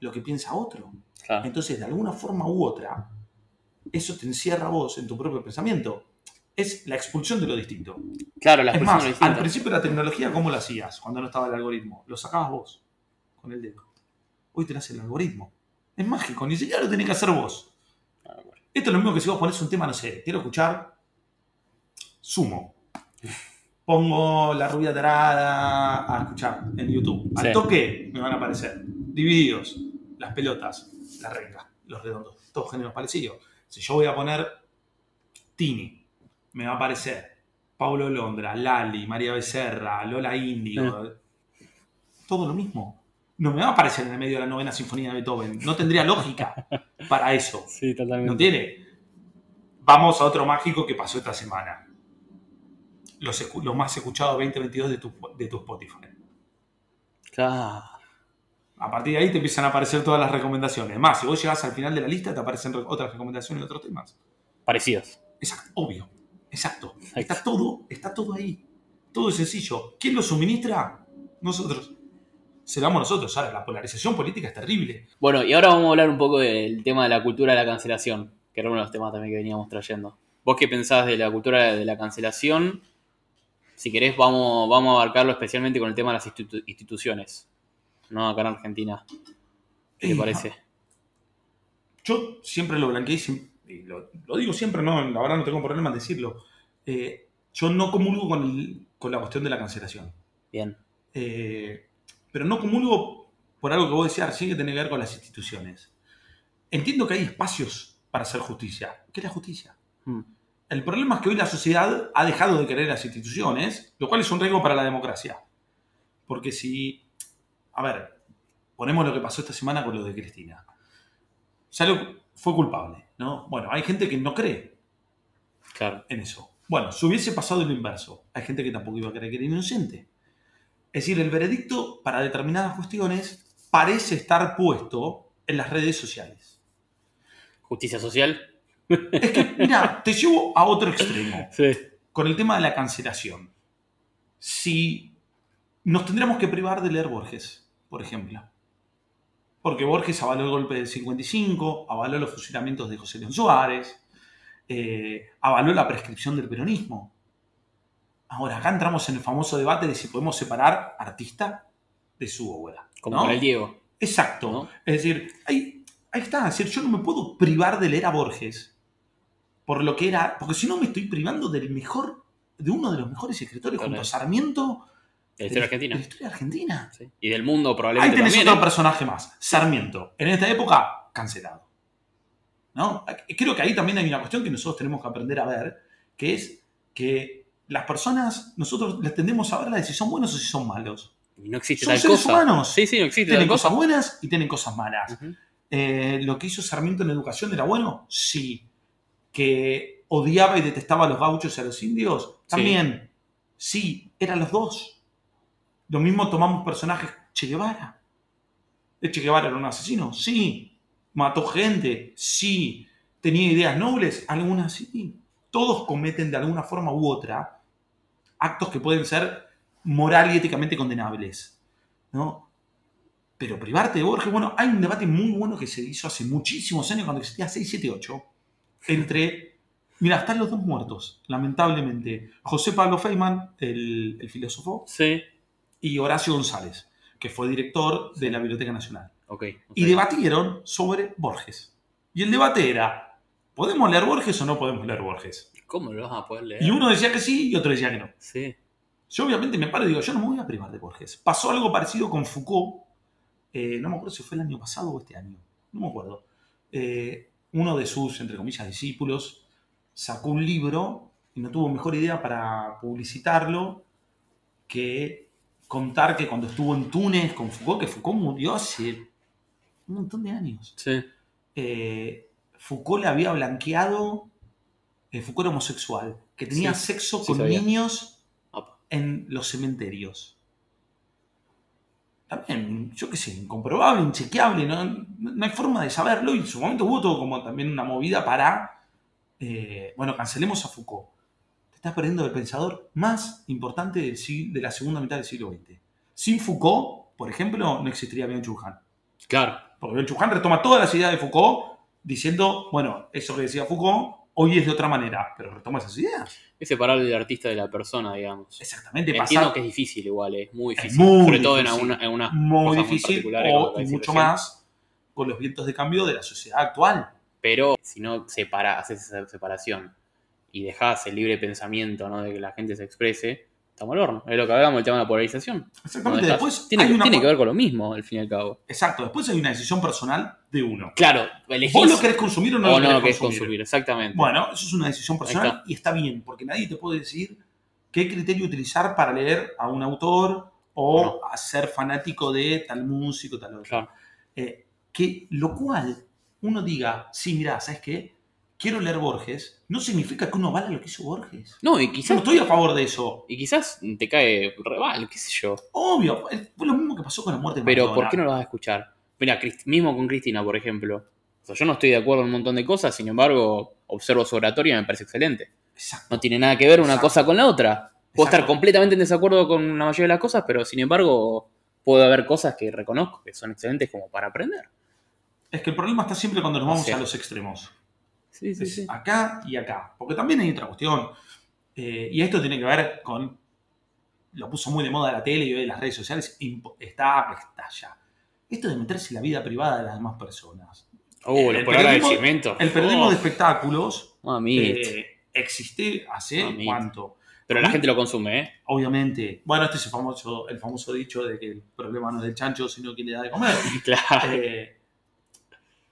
lo que piensa otro. claro. Entonces, de alguna forma u otra, eso te encierra a vos en tu propio pensamiento. Es la expulsión de lo distinto. Claro, las es personas más, al distintas. principio de la tecnología, ¿cómo lo hacías cuando no estaba el algoritmo? Lo sacabas vos, con el dedo. Hoy tenés el algoritmo. Es mágico, ni siquiera lo tenés que hacer vos. Ah, bueno. Esto es lo mismo que si vos pones un tema, no sé, quiero escuchar Sumo. Pongo la rubia tarada a escuchar en YouTube. Al Sí. toque me van a aparecer divididos, las pelotas, la renga, los redondos, todos géneros parecidos. Si yo voy a poner Tini, me va a aparecer Paulo Londra, Lali, María Becerra, Lola Índigo. Todo lo mismo. No me va a aparecer en el medio de la novena sinfonía de Beethoven. No tendría lógica para eso. Sí, totalmente. No tiene. Vamos a otro mágico que pasó esta semana. Los más escuchados 2022 de tu, de tu Spotify. Claro. A partir de ahí te empiezan a aparecer todas las recomendaciones. Más, si vos llegás al final de la lista, te aparecen re- otras recomendaciones de otros temas. Parecidos. Exacto, obvio. Exacto. Exacto. Está todo, está todo ahí. Todo es sencillo. ¿Quién lo suministra? Nosotros. Seramos nosotros. Ahora, la polarización política es terrible. Bueno, y ahora vamos a hablar un poco del tema de la cultura de la cancelación, que era uno de los temas también que veníamos trayendo. ¿Vos qué pensás de la cultura de la cancelación? Si querés, vamos, vamos a abarcarlo especialmente con el tema de las institu- instituciones, ¿no? Acá en Argentina. ¿Qué te Eh, parece? Yo siempre lo blanqueé y lo, lo digo siempre, no, la verdad no tengo problema en decirlo. Eh, yo no comulgo con, el- con la cuestión de la cancelación. Bien. Eh, pero no comulgo por algo que vos decías recién que tiene que ver con las instituciones. Entiendo que hay espacios para hacer justicia. ¿Qué es la justicia? Mm. El problema es que hoy la sociedad ha dejado de querer las instituciones, lo cual es un riesgo para la democracia. Porque si, a ver, ponemos lo que pasó esta semana con lo de Cristina. Ya lo- fue culpable, ¿no? Bueno, hay gente que no cree Claro. en eso. Bueno, si hubiese pasado lo inverso, hay gente que tampoco iba a creer que era inocente. Es decir, el veredicto para determinadas cuestiones parece estar puesto en las redes sociales. Justicia social. Es que, mira, te llevo a otro extremo. Sí. con el tema de la cancelación. Si nos tendríamos que privar de leer Borges, por ejemplo. Porque Borges avaló el golpe del 55, avaló los fusilamientos de José León Suárez, eh, avaló la prescripción del peronismo. Ahora, acá entramos en el famoso debate de si podemos separar artista de su obra. Como ¿no? con el Diego. Exacto. ¿no? Es decir, hay, ahí está, es decir, yo no me puedo privar de leer a Borges por lo que era, porque si no me estoy privando del mejor, de uno de los mejores escritores junto a Sarmiento. De la historia argentina. De la historia argentina. Y del mundo Ahí probablemente tenés también. otro ¿eh? personaje más, Sarmiento. En esta época, cancelado. ¿No? Creo que ahí también hay una cuestión que nosotros tenemos que aprender a ver, que es que las personas, nosotros les tendemos a ver si son buenos o si son malos. Y no existe Son tal seres cosa. humanos. Sí, sí, no existe Tienen tal cosa. cosas buenas y tienen cosas malas. Eh, ¿Lo que hizo Sarmiento en educación era bueno? Sí. ¿Que odiaba y detestaba a los gauchos y a los indios? También. Sí, eran los dos. Lo mismo tomamos personajes Che Guevara. ¿El Che Guevara era un asesino? Sí. ¿Mató gente? Sí. ¿Tenía ideas nobles? Algunas sí. Todos cometen de alguna forma u otra actos que pueden ser moral y éticamente condenables. ¿no? Pero privarte de Borges, bueno, hay un debate muy bueno que se hizo hace muchísimos años cuando existía 678 entre, mira, están los dos muertos, lamentablemente, José Pablo Feynman, el, el filósofo, Sí. Y Horacio González, que fue director de la Biblioteca Nacional. Ok. Y debatieron sobre Borges. Y el debate era, ¿podemos leer Borges o no podemos leer Borges? ¿Cómo lo vas a poder leer? Y uno decía que sí y otro decía que no. Sí. Yo obviamente me paro y digo, yo no me voy a privar de Borges. Pasó algo parecido con Foucault, eh, no me acuerdo si fue el año pasado o este año, no me acuerdo. Eh, uno de sus, entre comillas, discípulos sacó un libro y no tuvo mejor idea para publicitarlo que contar que cuando estuvo en Túnez con Foucault, que Foucault murió hace un montón de años, Sí. eh, Foucault le había blanqueado, eh, Foucault era homosexual, que tenía Sí, sexo con niños en los cementerios. También, yo qué sé, incomprobable, inchequeable, no, no hay forma de saberlo y en su momento hubo todo como también una movida para, eh, bueno, cancelemos a Foucault. Te estás perdiendo del pensador más importante del sig- de la segunda mitad del siglo XX. Sin Foucault, por ejemplo, no existiría Bien Han. Claro. Porque Bien Han retoma todas las ideas de Foucault diciendo, bueno, eso que decía Foucault hoy es de otra manera, pero retoma esas ideas. Es separar el artista de la persona, digamos. Exactamente, Entiendo pasar que es difícil igual, es muy Es difícil. muy sobre todo en, difícil. alguna- en unas muy difícil o, y mucho más con los vientos de cambio de la sociedad actual. Pero si no separa, haces esa separación y dejas el libre pensamiento, ¿no? De que la gente se exprese, estamos al horno. Es lo que hablamos del tema de la polarización. Exactamente. dejás- Después tiene, una tiene que ver con lo mismo, al fin y al cabo. Exacto, después hay una decisión personal de uno. Claro, elegís ¿Vos lo querés consumir o no o lo no querés lo querés consumir? consumir, exactamente. Bueno, eso es una decisión personal está. y está bien, porque nadie te puede decir qué criterio utilizar para leer a un autor o No. a ser fanático de tal músico, tal otro. Claro. Eh, que lo cual uno diga, sí, mira, ¿sabes qué? Quiero leer Borges, no significa que uno vale lo que hizo Borges. No, y Yo no quizás, estoy a favor de eso. y quizás te cae reval, qué sé yo. Obvio, fue lo mismo que pasó con la muerte de Pero Maradona. ¿por qué no lo vas a escuchar? Mira, mismo con Cristina, por ejemplo. O sea, yo no estoy de acuerdo en un montón de cosas, sin embargo, observo su oratoria y me parece excelente. Exacto. No tiene nada que ver una Exacto. cosa con la otra. Puedo Exacto. estar completamente en desacuerdo con la mayoría de las cosas, pero sin embargo, puedo haber cosas que reconozco que son excelentes como para aprender. Es que el problema está siempre cuando nos O vamos sea. a los extremos. Sí, sí, Es sí. acá y acá. Porque también hay otra cuestión. eh, y esto tiene que ver con. Lo puso muy de moda la tele y hoy las redes sociales. Está, está ya. Esto de meterse en la vida privada de las demás personas. El los palabras del periodismo-. El periodismo Oh, de espectáculos eh, existe hace Mamita. cuánto. Pero la gente lo consume, ¿eh? Obviamente. Bueno, este es el famoso, el famoso dicho de que el problema no es del chancho, sino quien le da de comer. Claro. Eh,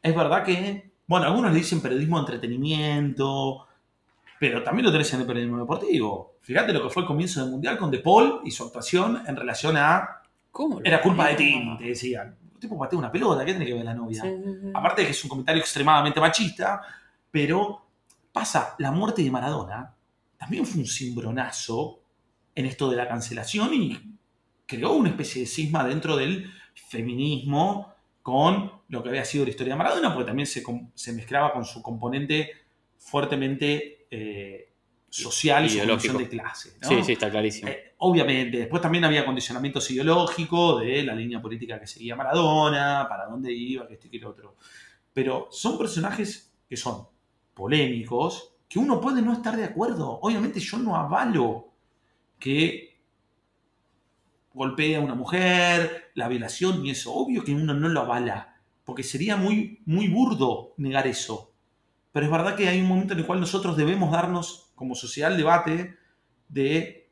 es verdad que, bueno, algunos le dicen periodismo de entretenimiento, pero también lo tenés en el periodismo deportivo. Fíjate lo que fue el comienzo del Mundial con De Paul y su actuación en relación a ¿Cómo? era culpa de ti, te decían. El tipo patea una pelota, ¿qué tiene que ver la novia? Sí, sí, sí. Aparte de que es un comentario extremadamente machista, pero pasa, la muerte de Maradona también fue un cimbronazo en esto de la cancelación y creó una especie de cisma dentro del feminismo con lo que había sido la historia de Maradona, porque también se, mezclaba con su componente fuertemente eh, social y su condición de clase. ¿no? Sí, sí, está clarísimo. Eh, obviamente, después también había condicionamientos ideológicos de la línea política que seguía Maradona, para dónde iba, que esto y que lo otro. Pero son personajes que son polémicos, que uno puede no estar de acuerdo. Obviamente yo no avalo que golpee a una mujer, la violación y eso. Obvio que uno no lo avala. Porque sería muy, muy burdo negar eso. Pero es verdad que hay un momento en el cual nosotros debemos darnos como sociedad el debate de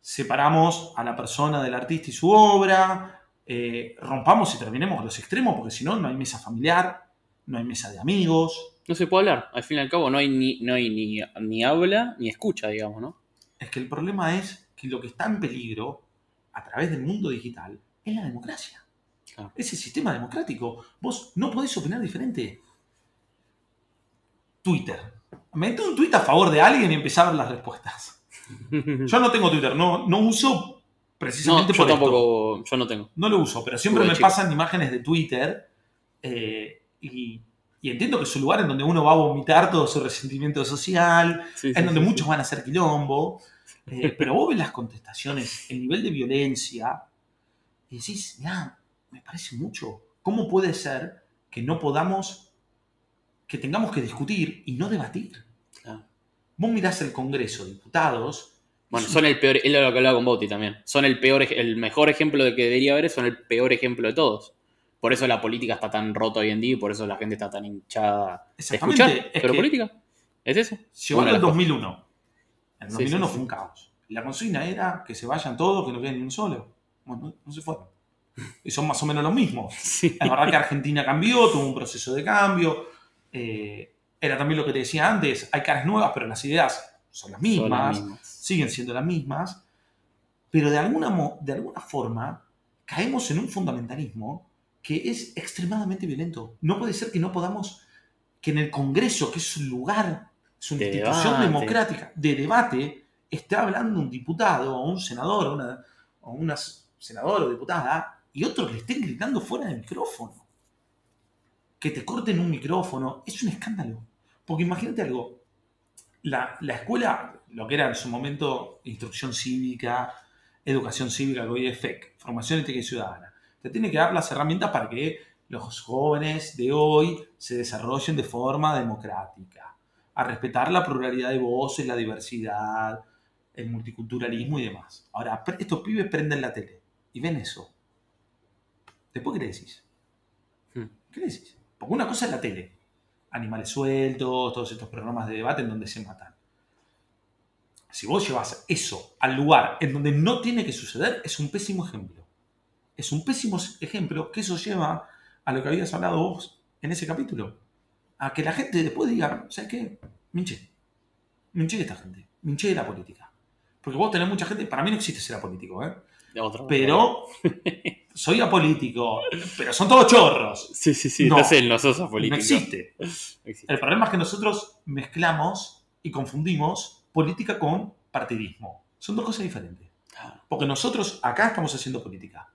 separamos a la persona del artista y su obra, eh, rompamos y terminemos los extremos, porque si no, no hay mesa familiar, no hay mesa de amigos. No se puede hablar, al fin y al cabo no hay ni, no hay ni, ni habla ni escucha, digamos, ¿no? Es que el problema es que lo que está en peligro a través del mundo digital es la democracia. Ese sistema democrático. Vos no podés opinar diferente. Twitter. Mete un tweet a favor de alguien y empezá a ver las respuestas. Yo no tengo Twitter, no, no uso precisamente no, yo tampoco, yo no tengo. No lo uso, pero siempre me pasan imágenes de Twitter eh, y, entiendo que es un lugar en donde uno va a vomitar todo su resentimiento social, en donde muchos van a hacer quilombo, eh, pero vos ves las contestaciones, el nivel de violencia, y decís, mira, me parece mucho. ¿Cómo puede ser que no podamos, que tengamos que discutir y no debatir? Vos mirás el Congreso, diputados. Bueno, son el peor, es lo que hablaba con Boti también. Son el peor, el mejor ejemplo de que debería haber, son el peor ejemplo de todos. Por eso la política está tan rota hoy en día y por eso la gente está tan hinchada de escuchar. Pero política, es eso. Llegó en el 2001. En el 2001 fue un caos. La consigna era que se vayan todos, que no quede ni un solo. Bueno, no se fueron y son más o menos los mismos. Es verdad que Argentina cambió, tuvo un proceso de cambio. Eh, era también lo que te decía antes, hay caras nuevas, pero las ideas son las mismas, siguen siendo las mismas. Pero de alguna, de alguna forma caemos en un fundamentalismo que es extremadamente violento. No puede ser que no podamos, que en el Congreso, que es un lugar, es una institución democrática de debate, esté hablando un diputado o un senador o una, o una senadora o diputada y otros le estén gritando fuera del micrófono. Que te corten un micrófono, es un escándalo. Porque imagínate algo, la, escuela, lo que era en su momento instrucción cívica, educación cívica, que hoy es FEC, formación ética y ciudadana, te tiene que dar las herramientas para que los jóvenes de hoy se desarrollen de forma democrática, a respetar la pluralidad de voces, la diversidad, el multiculturalismo y demás. Ahora, estos pibes prenden la tele y ven eso. Después, ¿qué le decís? Hmm. ¿Qué le decís? Porque una cosa es la tele. Animales sueltos, todos estos programas de debate en donde se matan. Si vos llevas eso al lugar en donde no tiene que suceder, es un pésimo ejemplo. Es un pésimo ejemplo que eso lleva a lo que habías hablado vos en ese capítulo. A que la gente después diga, ¿sabes qué? Minche. Minche de esta gente. Minche de la política. Porque vos tenés mucha gente, para mí no existe ser político, ¿eh? pero soy apolítico. Pero son todos chorros. Sí, sí, sí. No, no sos apolítico. No existe. El problema es que nosotros mezclamos y confundimos política con partidismo. Son dos cosas diferentes. Porque nosotros acá estamos haciendo política.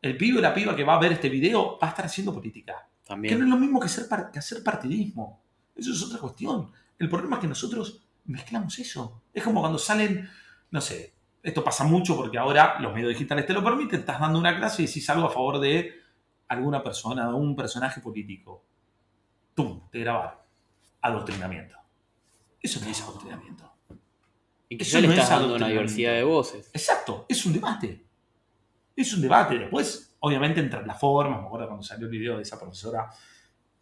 El pibe o la piba que va a ver este video va a estar haciendo política. También. Que no es lo mismo que, que hacer partidismo. Eso es otra cuestión. El problema es que nosotros mezclamos eso. Es como cuando salen, no sé, esto pasa mucho porque ahora los medios digitales te lo permiten, estás dando una clase y decís algo a favor de alguna persona, de un personaje político. ¡Tum! Te grabar. Adoctrinamiento. Eso no es adoctrinamiento. Y que Eso le estás dando una diversidad de voces. Exacto, es un debate. Es un debate. Después, obviamente, entre las formas, me acuerdo cuando salió el video de esa profesora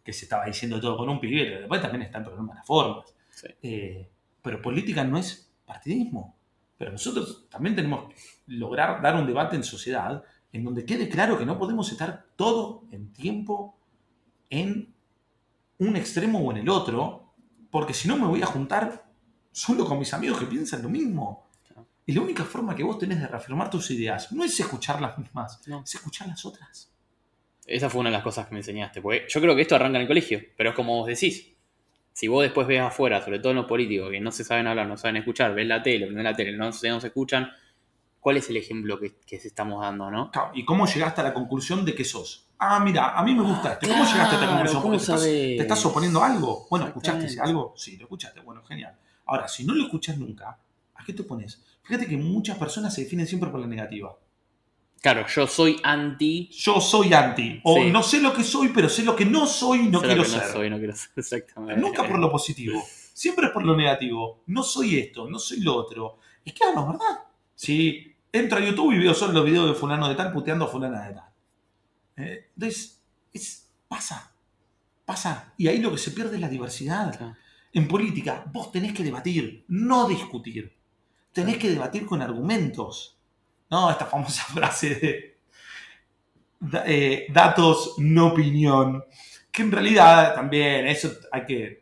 que se estaba diciendo todo con un pibe, después también está el problema de las formas. Eh, pero política no es partidismo. Pero nosotros también tenemos que lograr dar un debate en sociedad en donde quede claro que no podemos estar todo el tiempo en un extremo o en el otro, porque si no me voy a juntar solo con mis amigos que piensan lo mismo. Y la única forma que vos tenés de reafirmar tus ideas no es escuchar las mismas, es escuchar las otras. Esa fue una de las cosas que me enseñaste, porque yo creo que esto arranca en el colegio, pero es como vos decís, si vos después ves afuera, sobre todo en los políticos, que no se saben hablar, no saben escuchar, ven la tele, ven la tele, no se, no se escuchan, ¿cuál es el ejemplo que, que se estamos dando, no? ¿Y cómo llegaste a la conclusión de que sos? Ah, mira, a mí me gusta esto. ¿Cómo llegaste a esta conclusión? ¿Te, estás, oponiendo algo? Bueno, ¿escuchaste algo? Sí, lo escuchaste. Bueno, genial. Ahora, si no lo escuchas nunca, ¿a qué te pones? Fíjate que muchas personas se definen siempre por la negativa. Claro, yo soy anti. Yo soy anti. O no sé lo que soy, pero sé lo que no soy y no quiero ser. No soy, no quiero ser, exactamente. Nunca por lo positivo. Siempre es por lo negativo. No soy esto, no soy lo otro. Es claro, ¿verdad? Si entro a YouTube y veo solo los videos de fulano de tal puteando a fulana de tal. Eh, entonces, es, Pasa. Pasa. Y ahí lo que se pierde es la diversidad. Claro. En política, vos tenés que debatir, no discutir. Tenés que debatir con argumentos. No, esta famosa frase de eh, datos, no opinión. Que en realidad también, eso hay que.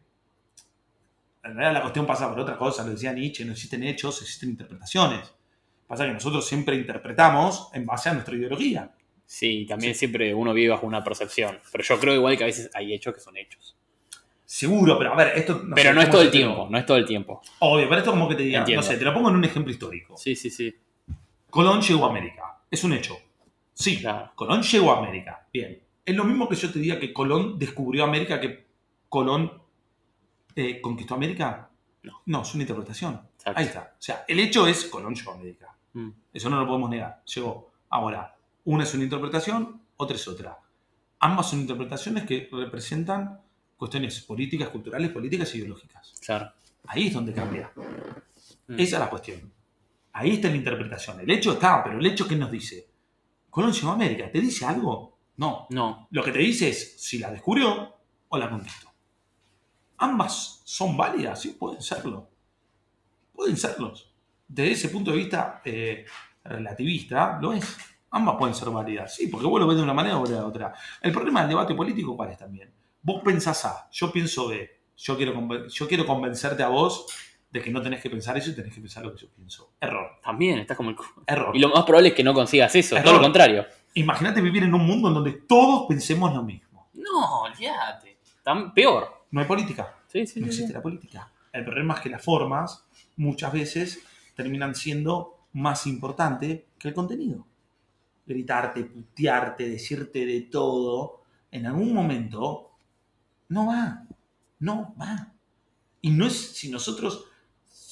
En realidad la cuestión pasa por otra cosa, lo decía Nietzsche, no existen hechos, existen interpretaciones. Pasa que nosotros siempre interpretamos en base a nuestra ideología. Sí, también siempre uno vive bajo una percepción. Pero yo creo igual que a veces hay hechos que son hechos. Seguro, pero a ver, esto. pero sé, no es ¿cómo todo el tiempo, no es todo el tiempo. Obvio, pero esto como que te diga, no sé, te lo pongo en un ejemplo histórico. Sí, sí, sí. Colón llegó a América. Es un hecho. Sí, Claro. Colón llegó a América. Bien. Es lo mismo que yo te diga que Colón descubrió América, que Colón eh, conquistó América. No. No, es una interpretación. Exacto. Ahí está. O sea, el hecho es Colón llegó a América. Mm. Eso no lo podemos negar. Llegó. Ahora, una es una interpretación, otra es otra. Ambas son interpretaciones que representan cuestiones políticas, culturales, políticas e ideológicas. Claro. Ahí es donde cambia. Mm. Esa es la cuestión. Ahí está la interpretación. El hecho está, pero el hecho que nos dice. Colón llegó a América. ¿Te dice algo? No. No, Lo que te dice es si la descubrió o la conquistó. Ambas son válidas, sí, pueden serlo. Pueden serlos. Desde ese punto de vista eh, relativista, lo es. Ambas pueden ser válidas, sí, porque vos lo ves de una manera o de la otra. El problema del debate político, ¿cuál es también? Vos pensás A, yo pienso B. Yo quiero, yo quiero convencerte a vos de que no tenés que pensar eso y tenés que pensar lo que yo pienso. Error. también estás como el... Error. Y lo más probable es que no consigas eso, Error. todo lo contrario. Imagínate vivir en un mundo en donde todos pensemos lo mismo. No, olvídate. Tan peor. No hay política. Sí, sí, no sí, existe la política. El problema es que las formas muchas veces terminan siendo más importante que el contenido. Gritarte, putearte, decirte de todo, en algún momento no va. No va. Y no es si nosotros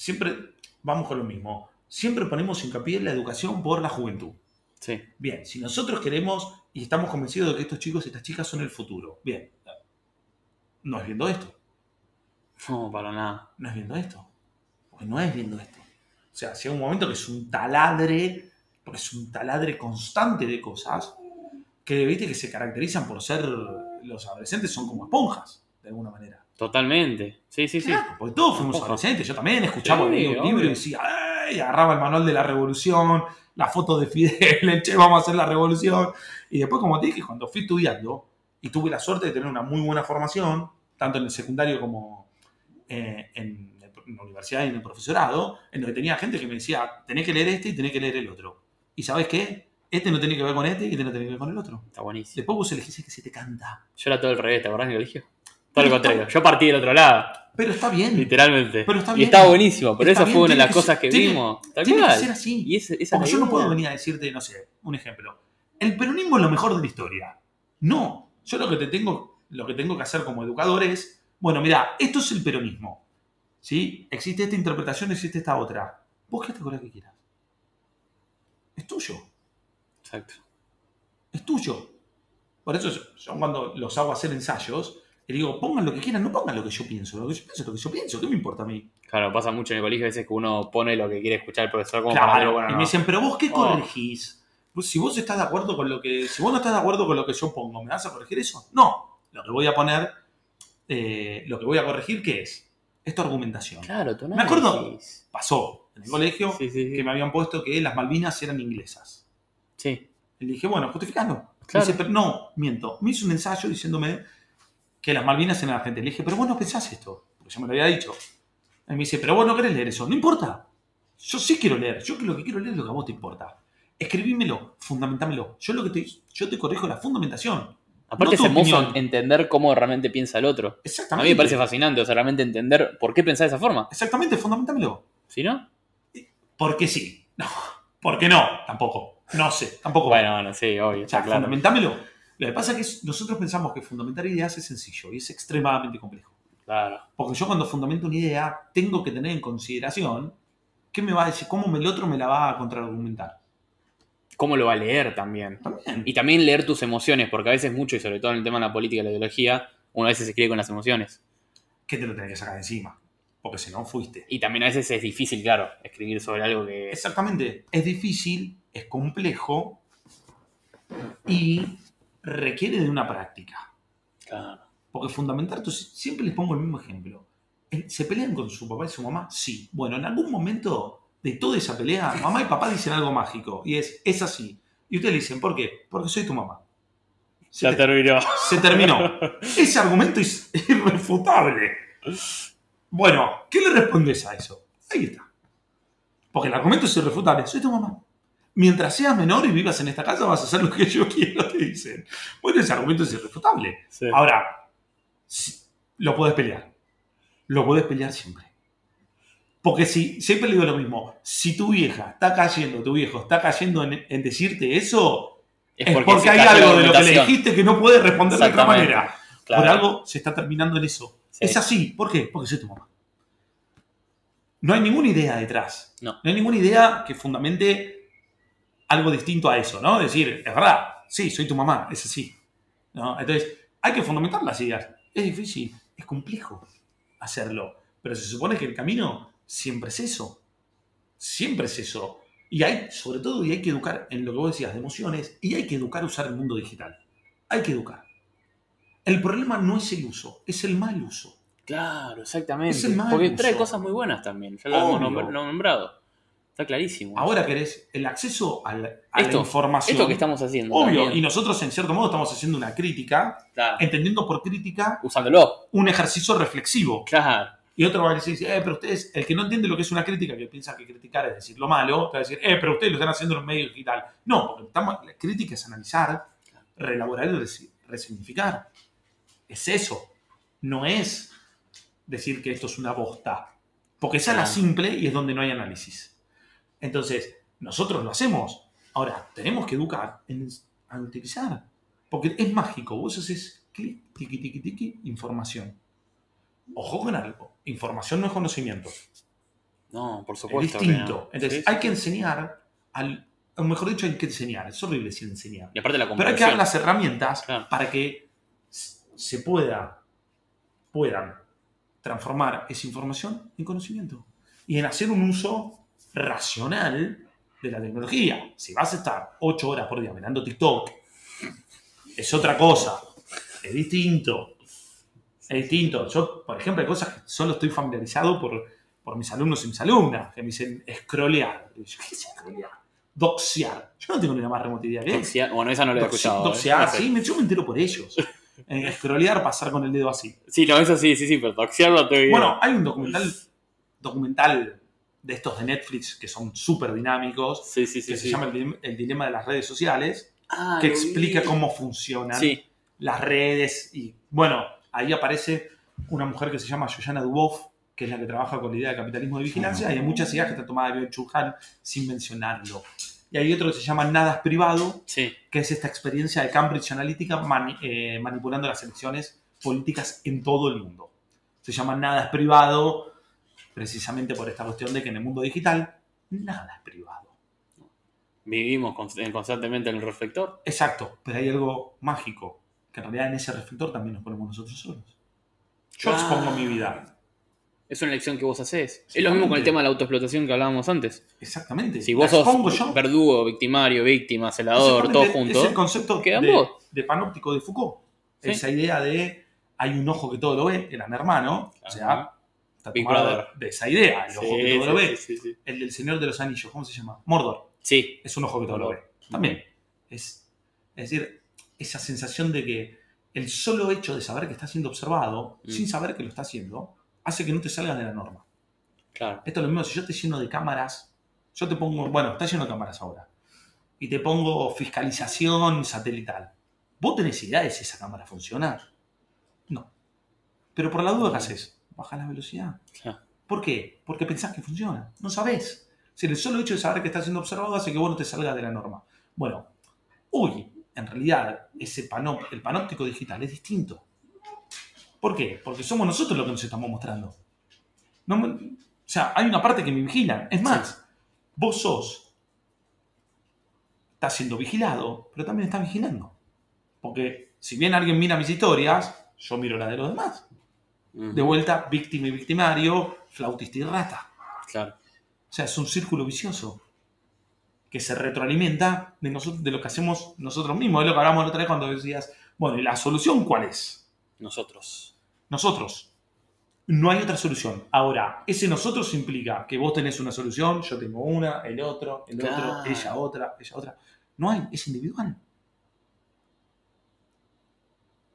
siempre vamos con lo mismo. Siempre ponemos hincapié en la educación por la juventud. Sí. Bien, si nosotros queremos y estamos convencidos de que estos chicos y estas chicas son el futuro, bien, no es viendo esto. No, para nada. no es viendo esto. Porque no es viendo esto. O sea, llega un momento que es un taladre, porque es un taladre constante de cosas que, viste, que se caracterizan por ser, los adolescentes son como esponjas, de alguna manera. Totalmente. Sí, sí, sí. Porque todos fuimos adolescentes, yo también escuchaba Sí, un libro y decía, ¡ay! agarraba el manual de la revolución, la foto de Fidel, che, vamos a hacer la revolución. Y después, como te dije, cuando fui estudiando y tuve la suerte de tener una muy buena formación, tanto en el secundario como eh, en, en la universidad y en el profesorado, en donde tenía gente que me decía, tenés que leer este y tenés que leer el otro. ¿Y sabes qué? Este no tiene que ver con este y este no tiene que ver con el otro. Está buenísimo. Después vos elegís el que se te canta. Yo era todo el revés, ¿te acordás en el colegio? Todo lo contrario. Yo partí del otro lado, Pero está bien. literalmente. Pero está y estaba buenísimo, pero Está esa bien, fue una de las que cosas que tiene- vimos. Tal Tiene cual. que ser así. Y esa Porque yo no puedo venir a decirte, no sé, un ejemplo. El peronismo es lo mejor de la historia. No. Yo lo que te tengo, lo que tengo que hacer como educador es, bueno, mira, esto es el peronismo. ¿Sí? Existe esta interpretación, existe esta otra. Vos quédate con la que quieras. Es tuyo. Exacto. Es tuyo. Por eso yo cuando los hago hacer ensayos, le digo, pongan lo que quieran, no pongan lo que yo pienso. Lo que yo pienso es lo que yo pienso. ¿Qué me importa a mí? Claro, pasa mucho en el colegio a veces que uno pone lo que quiere escuchar el profesor como para Claro, bueno, y no. me dicen, pero vos qué Oh. corregís? Pues si vos estás de acuerdo con lo que. Si vos no estás de acuerdo con lo que yo pongo, ¿me vas a corregir eso? No. Lo que voy a poner. eh, lo que voy a corregir, ¿qué es? Es tu argumentación. Claro, tú Me acuerdo. Pasó en el colegio Sí, sí, sí. que me habían puesto que las Malvinas eran inglesas. Sí. Y dije, bueno, justificando. Claro. dice, pero no, miento. Me hizo un ensayo diciéndome que las Malvinas eran argentinas. Le dije, pero vos no pensás esto. Porque yo me lo había dicho. Y me dice, pero vos no querés leer eso. No importa. Yo sí quiero leer. Yo lo que quiero leer es lo que a vos te importa. Escribímelo, fundamentámelo. Yo lo que te, yo te corrijo la fundamentación. Aparte No es hermoso opinión. entender cómo realmente piensa el otro. A Exactamente. mí me parece fascinante, o sea, realmente entender por qué pensás de esa forma. Exactamente, fundamentámelo. ¿Sí, no? ¿Por qué sí? No. ¿Por qué no? Tampoco. No sé, tampoco. Bueno, bueno, sí, obvio, O sea, fundamentámelo. Lo que pasa es que nosotros pensamos que fundamentar ideas es sencillo y es extremadamente complejo. Claro. Porque yo cuando fundamento una idea tengo que tener en consideración qué me va a decir, cómo el otro me la va a contraargumentar. ¿Cómo lo va a leer también? También. Y también leer tus emociones, porque a veces mucho, y sobre todo en el tema de la política y la ideología, uno a veces se escribe con las emociones. que te lo tenés que sacar encima. Porque si no, fuiste. Y también a veces es difícil, claro, escribir sobre algo que... Exactamente. Es difícil, es complejo y requiere de una práctica. Claro. Porque fundamental, entonces, siempre les pongo el mismo ejemplo. ¿Se pelean con su papá y su mamá? Sí. Bueno, en algún momento de toda esa pelea, mamá y papá dicen algo mágico. Y es, es así. Y ustedes le dicen, ¿por qué? Porque soy tu mamá. Se terminó. Se terminó. Ese argumento es irrefutable. Bueno, ¿qué le respondes a eso? Ahí está. Porque el argumento es irrefutable. Soy tu mamá. Mientras seas menor y vivas en esta casa, vas a hacer lo que yo quiero, te dicen. Bueno, ese argumento es irrefutable. Sí. Ahora, lo puedes pelear. Lo puedes pelear siempre. Porque si, siempre le digo lo mismo, si tu vieja está cayendo, tu viejo está cayendo en, en decirte eso, es porque, hay algo de lo que le dijiste que no puede responder de otra manera. Claro. Por algo se está terminando en eso. Sí. Es así. ¿Por qué? Porque soy tu mamá. No hay ninguna idea detrás. No. hay ninguna idea que fundamente algo distinto a eso, ¿no? Decir, es verdad, sí, soy tu mamá, es así. ¿no? Entonces, hay que fundamentar las ideas. Es difícil, es complejo hacerlo. Pero se supone que el camino siempre es eso. Siempre es eso. Y hay, sobre todo, y hay que educar en lo que vos decías de emociones, y hay que educar a usar el mundo digital. Hay que educar. El problema no es el uso, es el mal uso. Claro, exactamente. Es el mal Porque uso. trae cosas muy buenas también. Ya lo hemos nombrado. Está clarísimo. Ahora querés el acceso a la, a la Esto- información. Esto que estamos haciendo. Obvio, también. y nosotros en cierto modo estamos haciendo una crítica, Claro. entendiendo por crítica Usándolo. un ejercicio reflexivo. Claro. Y otro va a decir, eh, pero ustedes, el que no entiende lo que es una crítica, que piensa que criticar es decir lo malo, te va a decir, eh, pero ustedes lo están haciendo en un medio digital. No, porque estamos, la crítica es analizar, reelaborar y resi- resignificar. Es eso. No es decir que esto es una bosta. Porque esa es la simple y es donde no hay análisis. Entonces, nosotros lo hacemos. Ahora, tenemos que educar en, a utilizar. Porque es mágico. Vos haces clic, tiqui, tiqui, tiqui, información. Ojo con algo. Información no es conocimiento. No, por Es supuesto. que distinto. no. Entonces, Sí, hay que enseñar, al, o mejor dicho, hay que enseñar. Es horrible decir enseñar. Y aparte la Pero hay que dar las herramientas Claro. para que se pueda, puedan transformar esa información en conocimiento y en hacer un uso racional de la tecnología. Si vas a estar ocho horas por día mirando TikTok, es otra cosa, es distinto. Es distinto. Yo, por ejemplo, hay cosas que solo estoy familiarizado por, por mis alumnos y mis alumnas, que me dicen scrollear. Y yo, ¿Qué es scrollear? Doxear. Yo no tengo ni la más remota idea. ¿Qué es? Bueno, esa no la he escuchado. ¿eh? doxear, No sí, me- yo me entero por ellos. Scrollear, pasar con el dedo así. Sí, no, eso sí, sí, sí, pero doxear lo tengo Bueno, hay un documental, documental de estos de Netflix que son súper dinámicos, Sí, sí, sí. que se llama el, Dilema- el dilema de las redes sociales, Ah, que explica vi. cómo funcionan Sí, las redes. Y bueno, ahí aparece una mujer que se llama Yoyana Duboff, que es la que trabaja con la idea de capitalismo de vigilancia, y hay muchas ideas que están tomadas de Byung Chul Han sin mencionarlo. Y hay otro que se llama Nada es privado, sí. que es esta experiencia de Cambridge Analytica mani- eh, manipulando las elecciones políticas en todo el mundo. Se llama Nada es privado, precisamente por esta cuestión de que en el mundo digital nada es privado. Vivimos const- constantemente en el reflector. Exacto, pero hay algo mágico, que en realidad en ese reflector también nos ponemos nosotros solos. Yo Ah. expongo mi vida. Es una elección que vos haces. Es lo mismo con el tema de la autoexplotación que hablábamos antes. Exactamente. Si vos sos yo. verdugo, victimario, víctima, celador, todo junto. Es el concepto de, de panóptico de Foucault. Sí. Esa idea de hay un ojo que todo lo ve, gran hermano. O sea. Está de esa idea, el ojo que Sí, todo lo ve. sí. El del Señor de los Anillos, ¿cómo se llama? Mordor. Sí, Es un ojo que todo lo ve. También. Es, es decir, esa sensación de que el solo hecho de saber que está siendo observado, Mm. sin saber que lo está haciendo, hace que no te salgas de la norma. claro. Esto es lo mismo, si yo te lleno de cámaras, yo te pongo, bueno, está lleno de cámaras ahora, y te pongo fiscalización satelital. ¿Vos tenés idea de si esa cámara funciona? No. Pero por la duda, ¿qué haces? Baja la velocidad. Claro. ¿Por qué? Porque pensás que funciona. No sabés. Si el solo hecho de saber que está siendo observado hace que vos no te salgas de la norma. Bueno, hoy, en realidad, ese el panóptico digital es distinto. ¿Por qué? Porque somos nosotros los que nos estamos mostrando. No o sea, hay una parte que me vigilan. Es más, vos sos, estás siendo vigilado, pero también estás vigilando. Porque si bien alguien mira mis historias, yo miro la de los demás. De vuelta, víctima y victimario, flautista y rata. Claro. O sea, es un círculo vicioso que se retroalimenta de, nosotros, de lo que hacemos nosotros mismos. Es lo que hablamos la otra vez cuando decías, bueno, ¿y la solución cuál es? Nosotros. Nosotros. No hay otra solución. Ahora, ese nosotros implica que vos tenés una solución, yo tengo una, el otro, el otro, Claro. ella otra, ella otra. No hay, es individual.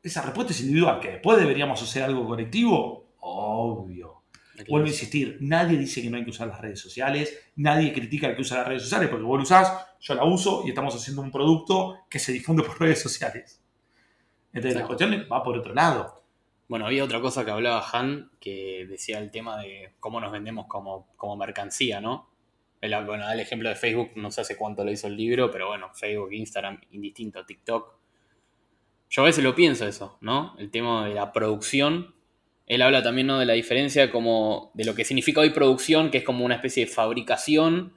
Esa respuesta es individual, que después deberíamos hacer algo colectivo, obvio. Vuelvo a insistir, nadie dice que no hay que usar las redes sociales, nadie critica al que usa las redes sociales, porque vos lo usás, yo la uso y estamos haciendo un producto que se difunde por redes sociales. Entonces la cuestión va por otro lado. Bueno, había otra cosa que hablaba Han que decía el tema de cómo nos vendemos como, como mercancía, ¿no? El, bueno, el ejemplo de Facebook, no sé hace cuánto lo hizo el libro, pero bueno, Facebook, Instagram, indistinto, TikTok. Yo a veces lo pienso eso, ¿no? El tema de la producción. Él habla también ¿no? de la diferencia como de lo que significa hoy producción, que es como una especie de fabricación,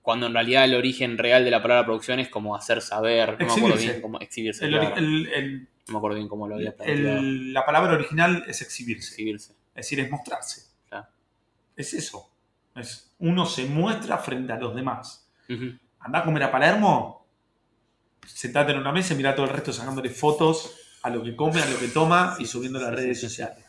cuando en realidad el origen real de la palabra producción es como hacer saber, no me acuerdo Exhibirse. bien cómo exhibirse. El ori- claro. el- el- no me acuerdo bien cómo lo había planteado. la palabra original es exhibirse, Exhibirse. es decir, es mostrarse. Claro. Es eso. Es, uno se muestra frente a los demás. Ujú. Anda a comer a Palermo, sentate en una mesa y mira todo el resto sacándole fotos a lo que come, a lo que toma y subiendo a las redes sociales.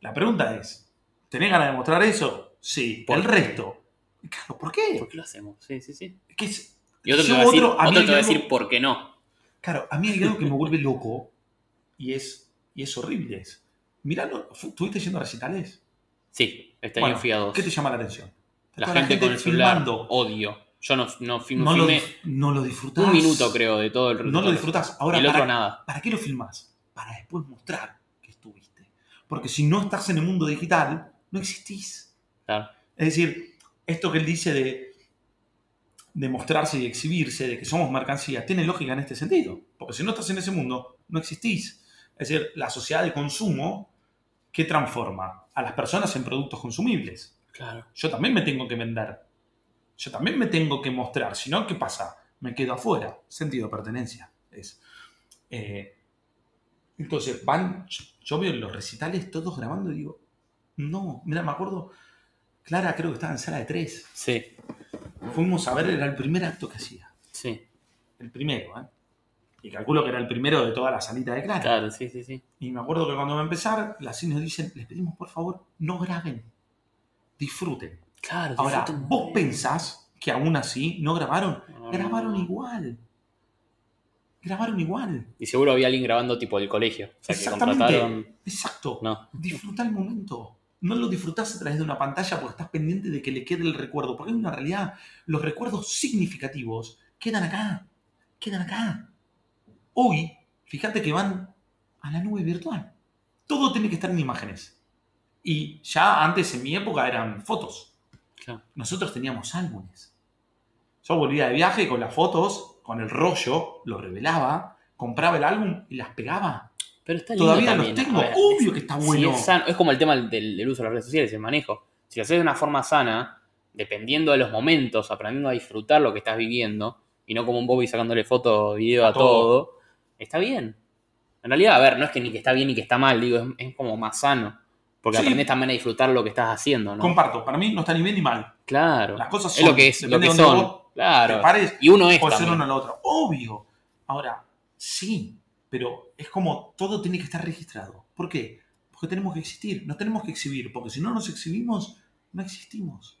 La pregunta es, ¿tenés ganas de mostrar eso? Sí. ¿Por el qué? resto. Claro, ¿por qué? ¿Por qué lo hacemos? Sí, sí, sí. Es- Y otro te va a decir, otro- a te va a decir por qué no. Claro, a mí hay algo que me vuelve loco y es, y es horrible. Es, fu- ¿estuviste yendo a recitales? Sí, este Bueno, año fui a dos. ¿Qué te llama la atención? La Está gente, con el celular, filmando. odio. Yo no, no, No lo, filmé dif- no lo disfrutás. un minuto, creo, de todo el No lo disfrutás. Ahora, el otro para, nada. ¿para qué lo filmás? Para después mostrar que estuviste. Porque si no estás en el mundo digital, no existís. Claro. Es decir, esto que él dice de, de mostrarse y exhibirse, de que somos mercancía, tiene lógica en este sentido. Porque si no estás en ese mundo, no existís. Es decir, la sociedad de consumo, ¿qué transforma? A las personas en productos consumibles. Claro. Yo también me tengo que vender. Yo también me tengo que mostrar. Si no, ¿qué pasa? Me quedo afuera. Sentido de pertenencia. Es. Eh, entonces, van. Yo, yo veo los recitales todos grabando y digo, no, mira, me acuerdo. Clara creo que estaba en sala de tres. Sí, Fuimos a ver, era el primer acto que hacía. sí. El primero, ¿eh? Y calculo que era el primero de toda la salita de Clara. Claro, sí, sí, sí. Y me acuerdo que cuando va a empezar, las cines dicen, les pedimos por favor, no graben. Disfruten. Claro, Ahora, vos pensás que aún así no grabaron. No, Grabaron no. igual. Grabaron igual. Y seguro había alguien grabando tipo del colegio. O sea, que Exactamente. contrataron. Exacto. No. Disfruta el momento. No lo disfrutás a través de una pantalla porque estás pendiente de que le quede el recuerdo. Porque en una realidad, los recuerdos significativos quedan acá. Quedan acá. Hoy, fíjate que van a la nube virtual. Todo tiene que estar en imágenes. Y ya antes, en mi época, eran fotos. Claro. nosotros teníamos álbumes. Yo volvía de viaje con las fotos, con el rollo, lo revelaba, compraba el álbum y las pegaba. Pero está lindo Todavía los tengo, ver, obvio que está bueno. es, sano. Es como el tema del, del uso de las redes sociales, el manejo. Si lo haces de una forma sana, dependiendo de los momentos, aprendiendo a disfrutar lo que estás viviendo, y no como un Bobby sacándole foto, video a, A todo. todo. está bien. En realidad, a ver, no es que ni que está bien ni que está mal, digo, es, es como más sano. Porque Sí. aprendes también a disfrutar lo que estás haciendo, ¿no? Comparto, para mí no está ni bien ni mal. Claro. Las cosas es son, lo que es, lo depende que de son. vos Claro. Te pares, Y uno es puede ser uno o la otra. Obvio. Ahora, sí, pero es como todo tiene que estar registrado. ¿Por qué? Porque tenemos que existir, nos tenemos que exhibir, porque si no nos exhibimos, no existimos.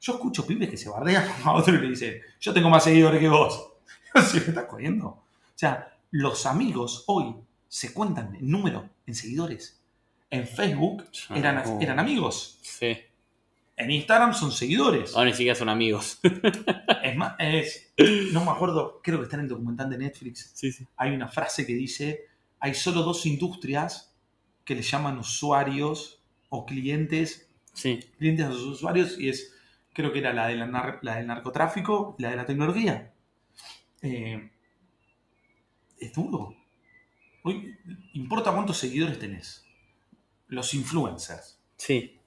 Yo escucho pibes que se bardean a otro y le dicen, yo tengo más seguidores que vos. ¿Sí me estás corriendo? O sea, los amigos hoy se cuentan en número, en seguidores. En Facebook eran, Oh. eran amigos. Sí. En Instagram son seguidores. Ahora ni siquiera son amigos. Es más, es, no me acuerdo, creo que está en el documental de Netflix. sí, sí. Hay una frase que dice, hay solo dos industrias que le llaman usuarios o clientes, Sí. clientes a sus usuarios, y es, creo que era la, de la, nar- la del narcotráfico la de la tecnología. Eh, es duro. Hoy, importa cuántos seguidores tenés. Los influencers Sí.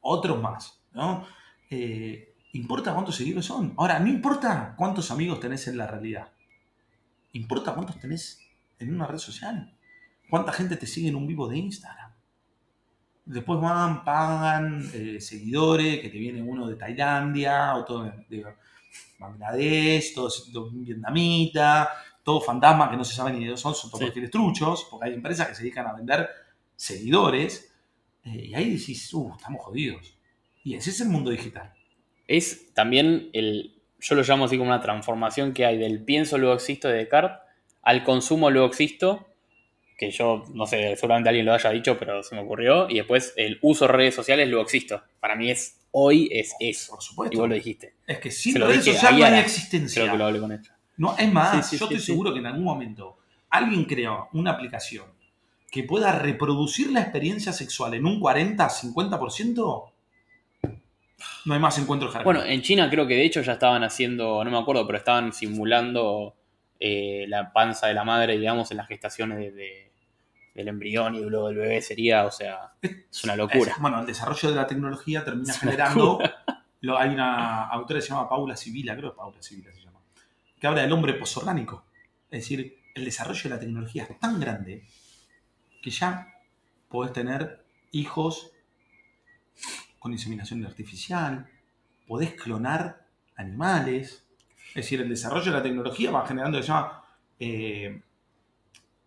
otros más, ¿no? Eh, ¿Importa cuántos seguidores son? Ahora, no importa cuántos amigos tenés en la realidad. Importa cuántos tenés en una red social. ¿Cuánta gente te sigue en un vivo de Instagram? Después van, pagan eh, seguidores, que te viene uno de Tailandia, otro de, de Bangladesh, todo, todo vietnamita, todo fantasma que no se sabe ni de dónde son, son todos perfiles truchos, porque hay empresas que se dedican a vender seguidores, eh, y ahí decís, uh, estamos jodidos. Y ese es el mundo digital. Es también el, yo lo llamo así como una transformación que hay del pienso luego existo de Descartes al consumo luego existo, que yo no sé, seguramente alguien lo haya dicho, pero se me ocurrió, y después el uso de redes sociales luego existo. Para mí es, hoy es eso. Por supuesto. Y vos lo dijiste. Es que sin redes sociales no hay existencia. Creo que lo hablé con ella. No, es más, Sí, sí, yo sí, estoy seguro que en algún momento alguien creó una aplicación que pueda reproducir la experiencia sexual en un 40-50%, no hay más encuentros Bueno, jerárquicos. en China creo que de hecho ya estaban haciendo, no me acuerdo, pero estaban simulando eh, la panza de la madre, digamos, en las gestaciones de- de- del embrión y luego del bebé sería, o sea, es una locura. Es- bueno, el desarrollo de la tecnología termina generando. lo- hay una autora que se llama Paula Sibila, creo que Paula Sibila se llama, que habla del hombre posorgánico. Es decir, el desarrollo de la tecnología es tan grande que ya podés tener hijos con inseminación artificial, podés clonar animales. Es decir, el desarrollo de la tecnología va generando, se llama. eh,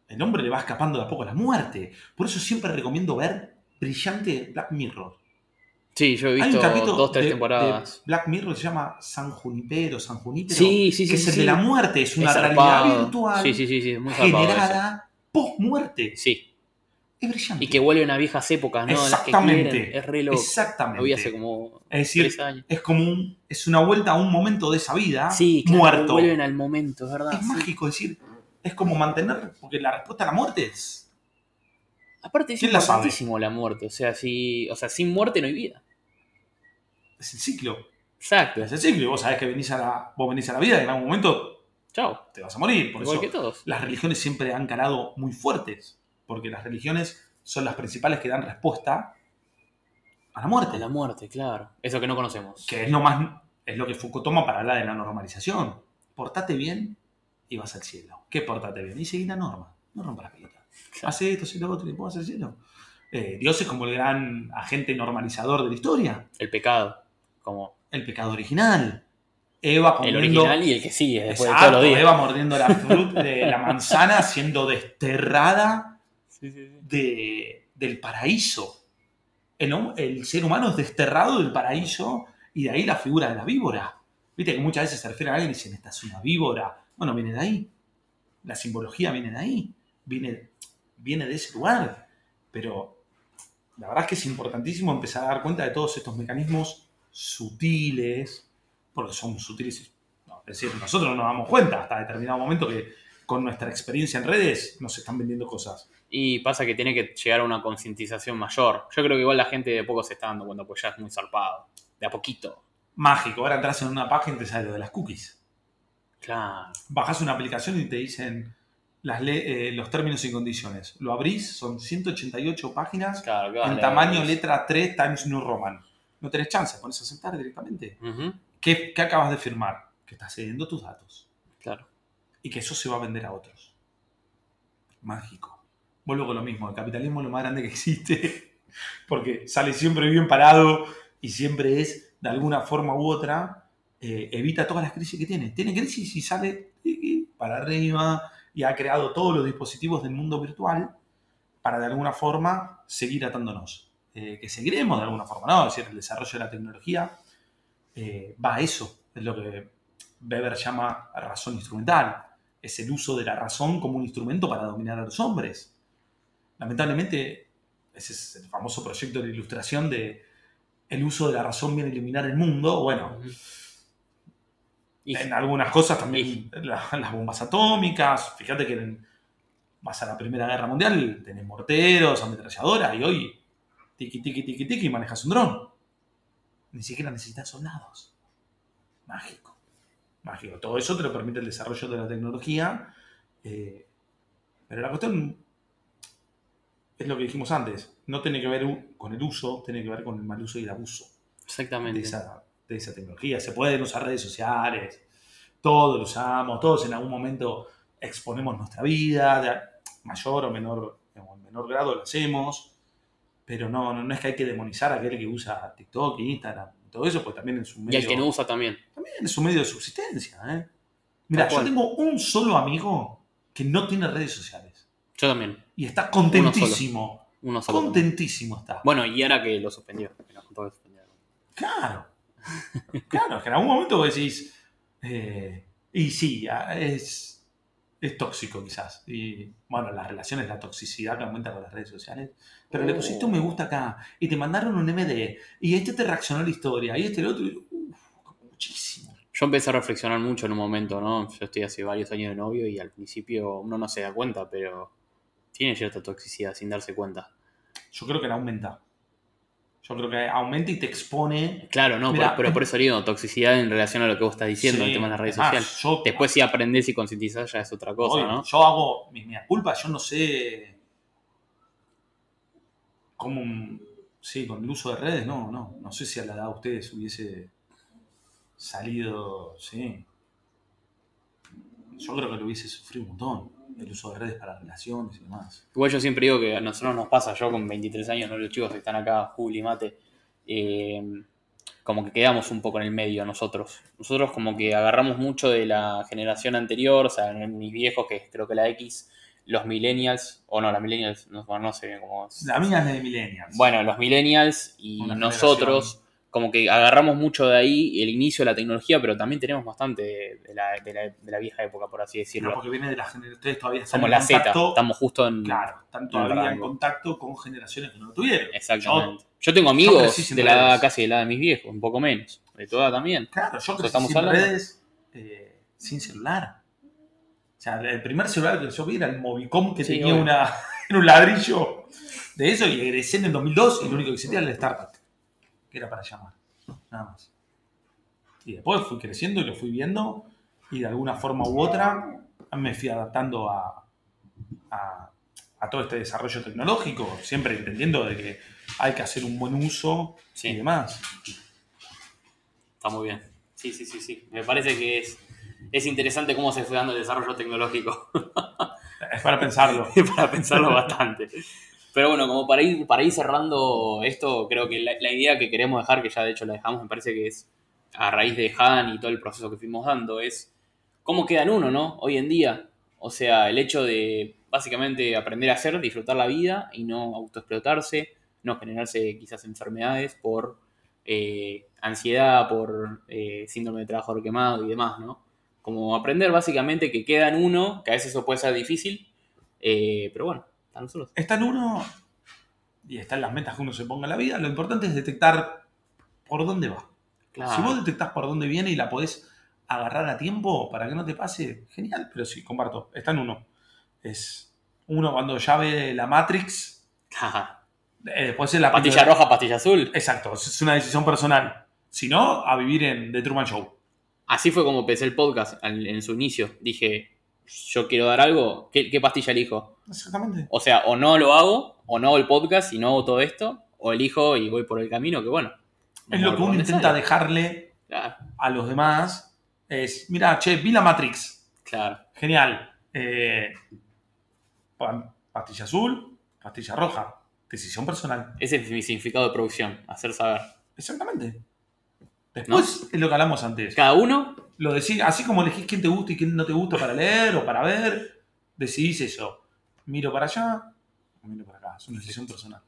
el hombre le va escapando de a poco a la muerte. Por eso siempre recomiendo ver brillante Black Mirror. Sí, yo he Hay un visto dos, tres de- temporadas. de Black Mirror se llama San Junipero, San Junipero, Sí, sí, sí, que es el sí. de la muerte, es una Es realidad virtual Sí, generada post-muerte. Sí, Es brillante. y que vuelven a viejas épocas, ¿no? En las que Exactamente. quieren. Es re loco. Exactamente. Lo vi hace como es decir, tres años. es como un, es una vuelta a un momento de esa vida Sí, claro, muerto. vuelven al momento, es verdad. Es sí. mágico, es decir, es como mantener, porque la respuesta a la muerte es Aparte es ¿Quién la importantísimo la muerte, o sea, si, o sea, sin muerte no hay vida. es el ciclo. Exacto. Es el ciclo. Y vos sabés que venís a la, vos venís a la vida y en algún momento Chao. te vas a morir. Por Igual eso que todos. las religiones siempre han calado muy fuertes. Porque las religiones son las principales que dan respuesta a la muerte. De la muerte, claro. Eso que no conocemos. Que es lo más. Es lo que Foucault toma para hablar de la normalización. Portate bien y vas al cielo. ¿Qué portate bien? Y seguí la norma. No rompas las pelotas. Claro. Hace esto, hace lo otro y vas al cielo. Eh, Dios es como el gran agente normalizador de la historia. El pecado. Como El pecado original. Eva el comiendo. original y el que sigue después Exacto, de todos los días. Eva mordiendo la fruta de la manzana siendo desterrada Del paraíso. El, ser humano es desterrado del paraíso y de ahí la figura de la víbora. Viste que muchas veces se refieren a alguien y dicen, esta es una víbora. Bueno, viene de ahí. La simbología viene de ahí. Viene, viene de ese lugar. Pero la verdad es que es importantísimo empezar a dar cuenta de todos estos mecanismos sutiles, porque son sutiles. es decir, nosotros no nos damos cuenta hasta determinado momento que con nuestra experiencia en redes nos están vendiendo cosas. Y pasa que tiene que llegar a una concientización mayor. Yo creo que igual la gente de poco se está dando cuenta, pues ya es muy zarpado. De a poquito. mágico. Ahora entras en una página y te sale lo de las cookies. Claro. Bajas una aplicación y te dicen las eh, los términos y condiciones. Lo abrís, son 188 páginas Claro, claro. en tamaño letra 3 Times New Roman. No tenés chance, pones a aceptar directamente. ¿Qué, qué acabas de firmar? Que estás cediendo tus datos. Claro. Y que eso se va a vender a otros. Mágico. Vuelvo con lo mismo, el capitalismo es lo más grande que existe. Porque sale siempre bien parado y siempre es, de alguna forma u otra, eh, evita todas las crisis que tiene. Tiene crisis y sale para arriba y ha creado todos los dispositivos del mundo virtual para de alguna forma seguir atándonos. Eh, que seguiremos de alguna forma, ¿no? Es decir, el desarrollo de la tecnología eh, va a eso. Es lo que Weber llama razón instrumental. Es el uso de la razón como un instrumento para dominar a los hombres. Lamentablemente, ese es el famoso proyecto de ilustración de el uso de la razón viene a iluminar el mundo. Bueno. Y- en algunas cosas también la- las bombas atómicas. Fíjate que en- vas a la Primera Guerra Mundial, tenés morteros, ametralladoras y hoy tiki tiki tiki tiki manejas un dron. Ni siquiera necesitas soldados. Mágico. Mágico. Todo eso te lo permite el desarrollo de la tecnología. eh, pero la cuestión es lo que dijimos antes. No tiene que ver con el uso, tiene que ver con el mal uso y el abuso de Exactamente. esa, de esa tecnología. Se pueden usar redes sociales, todos lo usamos, todos en algún momento exponemos nuestra vida, de mayor o menor, en menor grado lo hacemos, pero no, no, no es que hay que demonizar a aquel que usa TikTok, Instagram, todo eso, pues también en su Y medio, al que no usa también. también es su medio de subsistencia. ¿eh? Mira, yo tengo un solo amigo que no tiene redes sociales. Yo también. Y está contentísimo. Uno solo. Contentísimo está. Bueno, y ahora que lo suspendió. que. Claro. Claro, es que en algún momento vos decís. eh, y sí, es, es tóxico quizás. Y bueno, las relaciones, la toxicidad que aumenta con las redes sociales. Pero le pusiste un me gusta acá. Y te mandaron un MD. Y este te reaccionó la historia. Y este el otro. y- Uf, muchísimo. Yo empecé a reflexionar mucho en un momento, ¿no? Yo estoy hace varios años de novio y al principio uno no se da cuenta, pero tiene cierta toxicidad sin darse cuenta. Yo creo que la aumenta. Yo creo que aumenta y te expone. Claro, no, Mirá, pero, pero por eso digo, toxicidad en relación a lo que vos estás diciendo, Sí. el tema de las redes Ah, sociales. yo- Después si aprendés y concientizás ya es otra cosa, Obvio, ¿no? Yo hago mi mea culpa, yo no sé cómo, sí, con el uso de redes, no, no, no sé si a la edad de ustedes hubiese salido, sí. Yo creo que lo hubiese sufrido un montón, el uso de redes para relaciones y demás. Igual yo siempre digo que a nosotros nos pasa, yo con 23 años, ¿no? los chicos que están acá, Juli, Mate, eh, como que quedamos un poco en el medio nosotros. Nosotros como que agarramos mucho de la generación anterior, o sea, mis viejos, que creo que la X, los millennials, o no, las millennials, no, no sé bien cómo... La mía es de millennials. Bueno, los millennials y Una nosotros, como que agarramos mucho de ahí el inicio de la tecnología, pero también tenemos bastante de, la, de la- de la vieja época, por así decirlo. porque viene de la generación, ustedes todavía están en la Z, estamos justo en... claro, están en todavía en contacto con generaciones que no lo tuvieron. Exactamente. Yo, tengo amigos de la edad, casi de la edad de mis viejos, un poco menos. De toda también. Claro, yo crecí estamos sin hablando. redes, eh, sin celular. O sea, el primer celular que yo vi era el Movicom que Sí, tenía obvio. una, era un ladrillo de eso y egresé en el 2002 y lo único que existía era el StarTAC, que era para llamar. Nada más. Y después fui creciendo y lo fui viendo y de alguna forma u otra me fui adaptando a, a, a todo este desarrollo tecnológico, siempre entendiendo de que hay que hacer un buen uso Sí. y demás. Está muy bien. Sí, sí, sí, sí. Me parece que es, es interesante cómo se fue dando el desarrollo tecnológico. Es para pensarlo. para pensarlo bastante. Pero bueno, como para ir, para ir cerrando esto, creo que la, idea que queremos dejar, que ya de hecho la dejamos, me parece que es a raíz de Han y todo el proceso que fuimos dando, es cómo queda en uno, ¿no? Hoy en día. O sea, el hecho de básicamente aprender a hacer, disfrutar la vida y no autoexplotarse, no generarse quizás enfermedades por eh, ansiedad, por eh, síndrome de trabajador quemado y demás, ¿no? Como aprender básicamente que queda uno, que a veces eso puede ser difícil, eh, pero bueno, está nosotros. está en uno y están las metas que uno se ponga en la vida. Lo importante es detectar por dónde va. Claro. Si vos detectás por dónde viene y la podés agarrar a tiempo para que no te pase, genial. Pero sí, comparto, está en uno. Es uno cuando ya ve la Matrix, Ajá. eh, después es la Pastilla roja, pastilla azul. Exacto, es una decisión personal. Si no, a vivir en The Truman Show. Así fue como empecé el podcast en su inicio. Dije, yo quiero dar algo, ¿qué, qué pastilla elijo? Exactamente. O sea, o no lo hago, o no hago el podcast y no hago todo esto, o elijo y voy por el camino que bueno. Es lo que uno intenta dejarle Claro, a los demás. Es, mira, che, vi la Matrix. claro. Genial. Eh, pa- pastilla azul, pastilla roja. Decisión personal. Ese es mi significado de producción, hacer saber. Exactamente. Después es lo que hablamos antes. Cada uno, Lo decís, así como elegís quién te gusta y quién no te gusta para leer o para ver, decidís eso. Miro para allá o miro para acá. Es una decisión personal.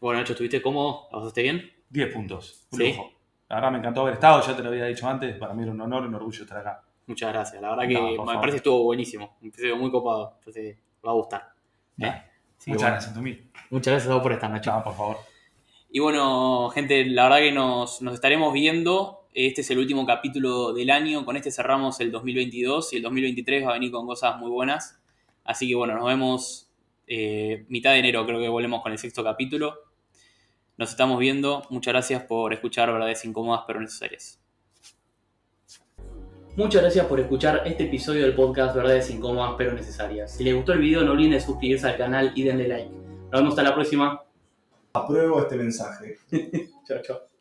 bueno, Nacho, ¿estuviste cómodo? ¿La pasaste bien? 10 puntos. Un Sí. lujo. La verdad me encantó haber estado, ya te lo había dicho antes. Para mí era un honor y un orgullo estar acá. Muchas gracias. La verdad que No, me favor. parece que estuvo buenísimo. Un episodio muy copado. Entonces, va a gustar. ¿eh? Muchas bueno, gracias, Tommy. Muchas gracias a vos por estar, Nacho. Chao, por favor. Y bueno, gente, la verdad que nos, nos estaremos viendo. Este es el último capítulo del año. Con este cerramos el 2022 y el 2023 va a venir con cosas muy buenas. Así que bueno, nos vemos eh, mitad de enero, creo que volvemos con el sexto capítulo. Nos estamos viendo. Muchas gracias por escuchar Verdades Incómodas pero Necesarias. Muchas gracias por escuchar este episodio del podcast Verdades Incómodas pero Necesarias. Si les gustó el video no olviden de suscribirse al canal y denle like. Nos vemos hasta la próxima. Apruebo este mensaje. Chao, chao.